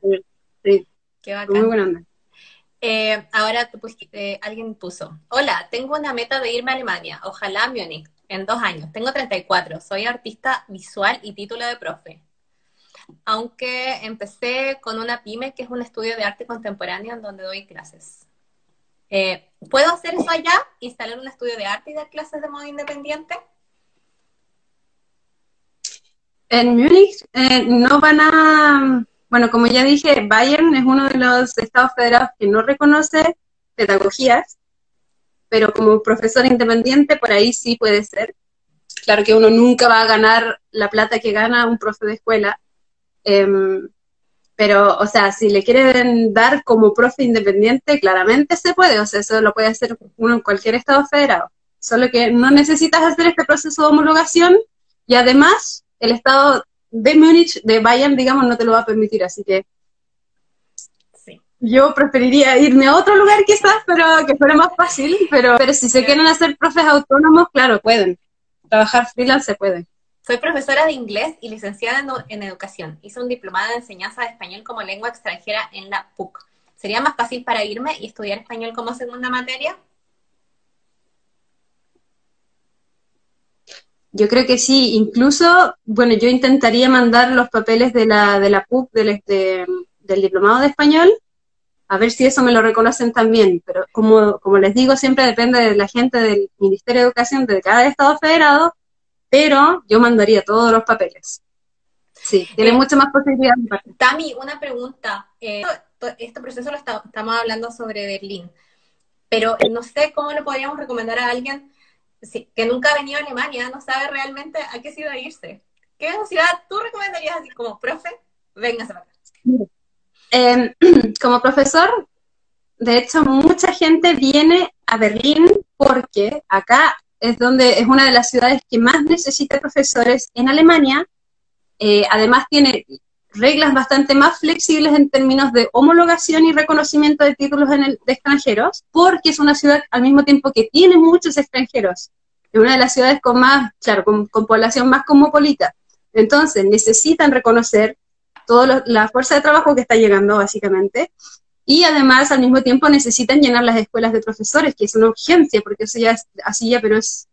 sí, qué bacán. Muy buena onda. Eh, ahora eh, alguien puso, hola, tengo una meta de irme a Alemania, ojalá a Múnich, en dos años. Tengo 34, soy artista visual y título de profe. Aunque empecé con una pyme, que es un estudio de arte contemporáneo en donde doy clases. Eh, ¿Puedo hacer eso allá? ¿Instalar un estudio de arte y dar clases de modo independiente? En Múnich no van a bueno, como ya dije, Bayern es uno de los estados federados que no reconoce pedagogías, pero como profesor independiente por ahí sí puede ser. Claro que uno nunca va a ganar la plata que gana un profe de escuela, em, pero, o sea, si le quieren dar como profe independiente, claramente se puede, o sea, eso lo puede hacer uno en cualquier estado federado, solo que no necesitas hacer este proceso de homologación y además el estado de Múnich, de Bayern, digamos, no te lo va a permitir, así que yo preferiría irme a otro lugar quizás, pero que fuera más fácil, pero, pero si se quieren hacer profes autónomos, claro, pueden. Trabajar freelance se puede. Soy profesora de inglés y licenciada en, educación. Hice un diplomado de enseñanza de español como lengua extranjera en la PUC. ¿Sería más fácil para irme y estudiar español como segunda materia? Yo creo que sí, incluso, bueno, yo intentaría mandar los papeles de la, de la PUC del, del diplomado de español, a ver si eso me lo reconocen también, pero como, como les digo, siempre depende de la gente del Ministerio de Educación de cada estado federado, pero yo mandaría todos los papeles. Sí, tiene eh, mucha más posibilidad. Tami, una pregunta. Eh, este proceso lo estamos hablando sobre Berlín, pero no sé cómo le podríamos recomendar a alguien que nunca ha venido a Alemania, no sabe realmente a qué ciudad irse. ¿Qué ciudad tú recomendarías así como profe? Para acá. Em, como profesor, de hecho, mucha gente viene a Berlín porque acá es donde es una de las ciudades que más necesita profesores en Alemania. Eh, además tiene reglas bastante más flexibles en términos de homologación y reconocimiento de títulos en el, de extranjeros, porque es una ciudad al mismo tiempo que tiene muchos extranjeros. Es una de las ciudades con más, claro, con, población más cosmopolita. Entonces, necesitan reconocer toda la fuerza de trabajo que está llegando, básicamente, y además, al mismo tiempo, necesitan llenar las escuelas de profesores, que es una urgencia, porque eso ya es así ya, pero es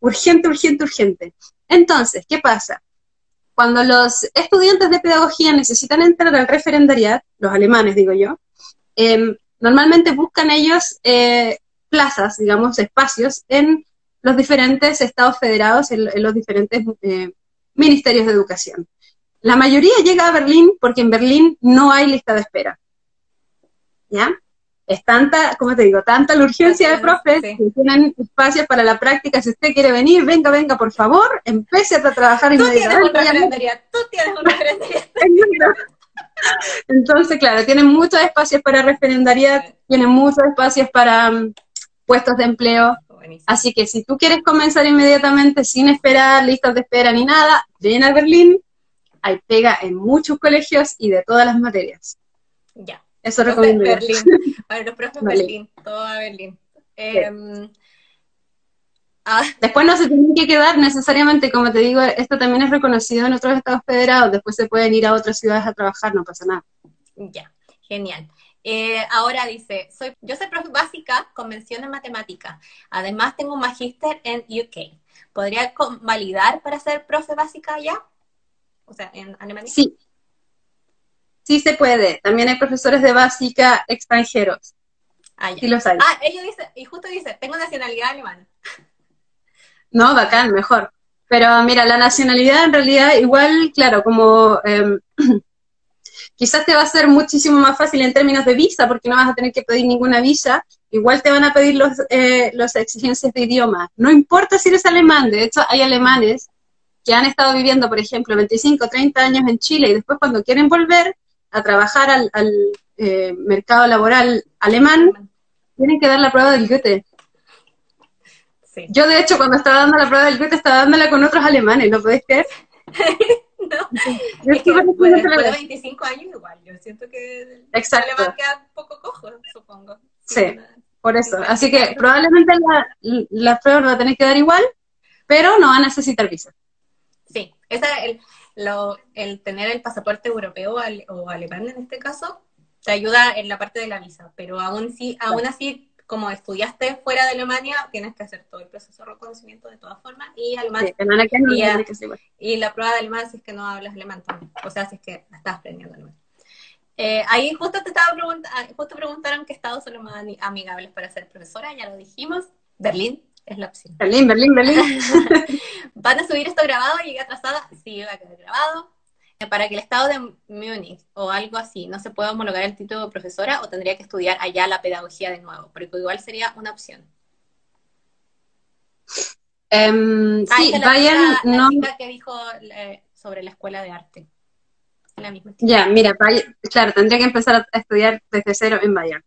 urgente, urgente, urgente. Entonces, ¿qué pasa? Cuando los estudiantes de pedagogía necesitan entrar al referendariat, los alemanes digo yo, em, normalmente buscan ellos eh, plazas, digamos, espacios en los diferentes estados federados, en, los diferentes eh, ministerios de educación. La mayoría llega a Berlín porque en Berlín no hay lista de espera. ¿Ya? es tanta, como te digo, tanta la urgencia de profes que tienen espacios para la práctica. Si usted quiere venir, venga, venga, por favor, empiece a trabajar inmediatamente. Tú tienes una referendaría. Entonces, claro, tienen muchos espacios para referendariat, tienen muchos espacios para um, puestos de empleo. Así que si tú quieres comenzar inmediatamente sin esperar listas de espera ni nada, ven a Berlín. Hay pega en muchos colegios y de todas las materias. Ya. Eso recomiendo. Berlín. Ver, los profes Berlín, todo a Berlín. Em, Ah. Después no se tienen que quedar necesariamente, como te digo, esto también es reconocido en otros estados federados, después se pueden ir a otras ciudades a trabajar, no pasa nada. Ya, genial. Eh, ahora dice, soy, yo soy profe básica con mención en matemática. Además tengo un magíster en UK. ¿Podría validar para ser profe básica allá? O sea, en Alemania. Sí. Sí se puede. También hay profesores de básica extranjeros. Ah, sí los hay. Ah, ella dice, y justo dice, tengo nacionalidad alemana. No, bacán, mejor. Pero mira, la nacionalidad en realidad igual, claro, como em, quizás te va a ser muchísimo más fácil en términos de visa, porque no vas a tener que pedir ninguna visa, igual te van a pedir los, eh, las exigencias de idioma. No importa si eres alemán, de hecho hay alemanes que han estado viviendo, por ejemplo, 25, 30 años en Chile y después cuando quieren volver a trabajar al, eh, mercado laboral alemán, tienen que dar la prueba del Goethe. Yo, de hecho, cuando estaba dando la prueba del Goethe, estaba dándola con otros alemanes, ¿lo podés creer? no, es que después, de 25 años igual, yo siento que el alemán queda un poco cojo, supongo. Sí, por eso. Así que probablemente la, la prueba la tenés que dar igual, pero no va a necesitar visa. Sí, esa el, lo, el tener el pasaporte europeo o alemán en este caso te ayuda en la parte de la visa, pero aún, sí, aún así, como estudiaste fuera de Alemania, tienes que hacer todo el proceso de reconocimiento de todas formas y alemán. y, la prueba de alemán si es que no hablas alemán también, o sea, si es que estás aprendiendo alemán. Eh, ahí justo te estaba preguntando, ah, justo preguntaron qué estados son los más amigables para ser profesora, ya lo dijimos, Berlín, es la opción. Berlín, Berlín, Berlín. ¿Van a subir esto grabado? ¿Llegué atrasada? Sí, va a quedar grabado. Eh, para que el estado de Múnich o algo así no se pueda homologar el título de profesora o tendría que estudiar allá la pedagogía de nuevo, porque igual sería una opción. Um, sí, vayan, no. que dijo eh, sobre la escuela de arte. La misma. Ya, mira, claro, tendría que empezar a estudiar desde cero en Bayern.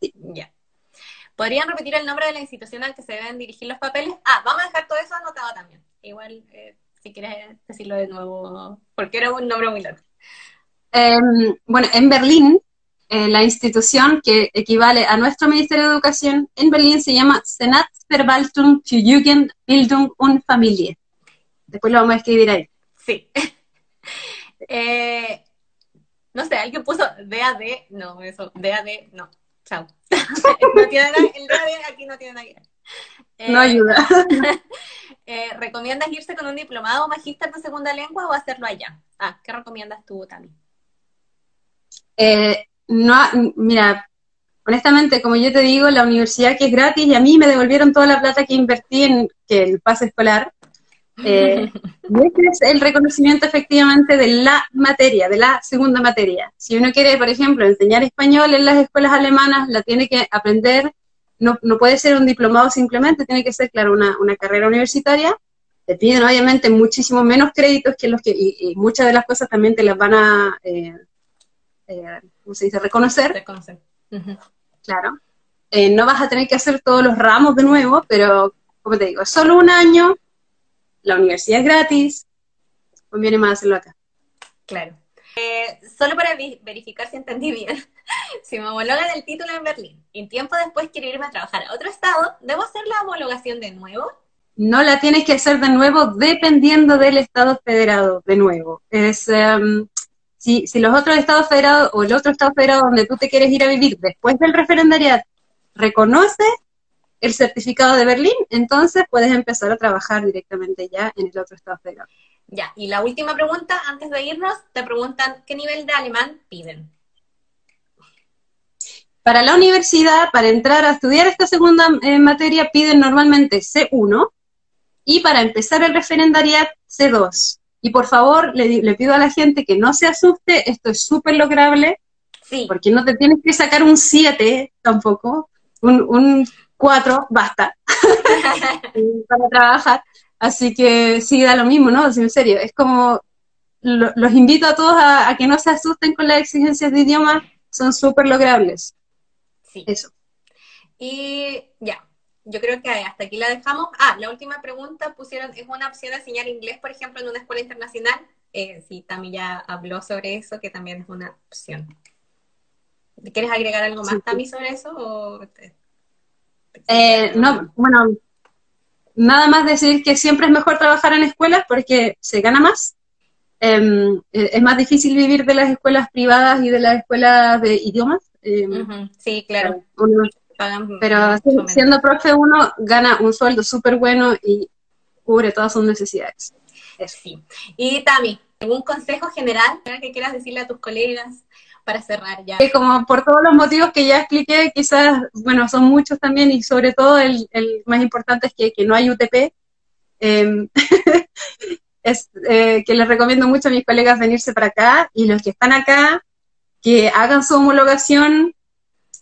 Sí. Ya. ¿Podrían repetir el nombre de la institución al que se deben dirigir los papeles? Ah, vamos a dejar todo eso anotado también. Igual, eh, si quieres decirlo de nuevo, porque era un nombre muy largo. Em, bueno, en Berlín, eh, la institución que equivale a nuestro Ministerio de Educación en Berlín se llama Senatsverwaltung für Jugend, Bildung und Familie. Después lo vamos a escribir ahí. Sí. Eh, no sé, alguien puso DAD, no, eso, DAD, no. Chao. no tiene nada, el día aquí no tiene nada que ver. no ayuda. Eh, ¿Recomiendas irse con un diplomado o magíster de segunda lengua o hacerlo allá? Ah, ¿qué recomiendas tú, Tami? Eh, no, mira, honestamente, como yo te digo, la universidad que es gratis y a mí me devolvieron toda la plata que invertí en que el pase escolar. Eh, y este es el reconocimiento efectivamente de la materia, de la segunda materia. Si uno quiere, por ejemplo, enseñar español en las escuelas alemanas, la tiene que aprender, no, no puede ser un diplomado simplemente, tiene que ser, claro, una, una carrera universitaria. Te piden obviamente muchísimo menos créditos que los que, y, muchas de las cosas también te las van a, eh, eh, ¿cómo se dice?, reconocer. Reconocer. Claro. Eh, no vas a tener que hacer todos los ramos de nuevo, pero, como te digo, es solo un año, la universidad es gratis, conviene más hacerlo acá. Claro. Eh, solo para verificar si entendí bien, si me homologan el título en Berlín y tiempo después quiero irme a trabajar a otro estado, ¿debo hacer la homologación de nuevo? No la tienes que hacer de nuevo dependiendo del estado federado, de nuevo. Es, em, si, si los otros estados federados o el otro estado federado donde tú te quieres ir a vivir después del referendariat reconoce el certificado de Berlín, entonces puedes empezar a trabajar directamente ya en el otro estado federal. Ya, y la última pregunta, antes de irnos, te preguntan qué nivel de alemán piden. Para la universidad, para entrar a estudiar esta segunda eh, materia, piden normalmente C1 y para empezar el referendariat C2. Y por favor, le, pido a la gente que no se asuste, esto es súper lograble, sí. porque no te tienes que sacar un 7 tampoco, un, un cuatro, basta, para trabajar. Así que sí, da lo mismo, ¿no? en serio, es como, los invito a todos a, que no se asusten con las exigencias de idioma, son súper logrables. Sí. Eso. Y ya, yo creo que hasta aquí la dejamos. Ah, la última pregunta pusieron, ¿es una opción enseñar inglés, por ejemplo, en una escuela internacional? Eh, sí, Tami ya habló sobre eso, que también es una opción. ¿Quieres agregar algo más, Tami, sobre eso? O eh, no, bueno, nada más decir que siempre es mejor trabajar en escuelas porque se gana más. Em, e, es más difícil vivir de las escuelas privadas y de las escuelas de idiomas. Em, sí, claro. pero siendo profe uno gana un sueldo súper bueno y cubre todas sus necesidades. Sí. Y Tami, ¿algún consejo general que quieras decirle a tus colegas para cerrar ya? como por todos los motivos que ya expliqué, quizás, bueno, son muchos también y sobre todo el, más importante es que, que no hay UTP. Em, es eh, que les recomiendo mucho a mis colegas venirse para acá y los que están acá, que hagan su homologación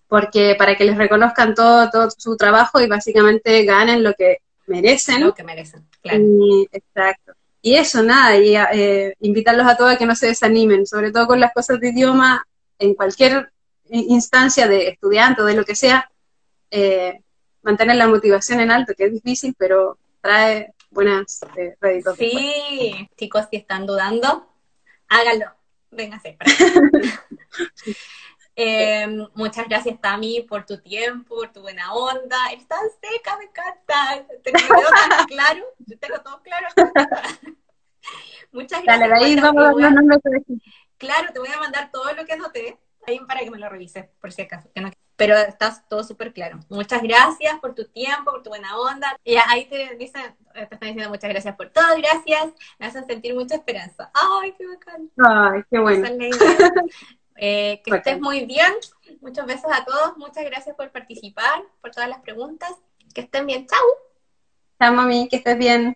porque para que les reconozcan todo, todo su trabajo y básicamente ganen lo que merecen. Lo que merecen, claro. exacto. Y eso, nada, y eh, invitarlos a todos a que no se desanimen, sobre todo con las cosas de idioma, en cualquier instancia de estudiante o de lo que sea, eh, mantener la motivación en alto, que es difícil, pero trae buenas eh, Sí, chicos, si están dudando, háganlo. Véngase. Eh, muchas gracias, Tami, por tu tiempo, por tu buena onda. Estás seca, me encanta. Te quedó tan claro. Yo tengo todo claro. muchas gracias. Dale, ahí vamos a Claro, te voy a mandar todo lo que anoté ahí para que me lo revises, por si acaso. Pero estás todo súper claro. Muchas gracias por tu tiempo, por tu buena onda. Y ahí te dicen, te están diciendo muchas gracias por todo, gracias. Me hacen sentir mucha esperanza. Ay, qué bacán. Ay, qué bueno. Eh, que estés muy bien. Muchos besos a todos. Muchas gracias por participar, por todas las preguntas. Que estén bien. Chau. Chao, mami. Que estés bien.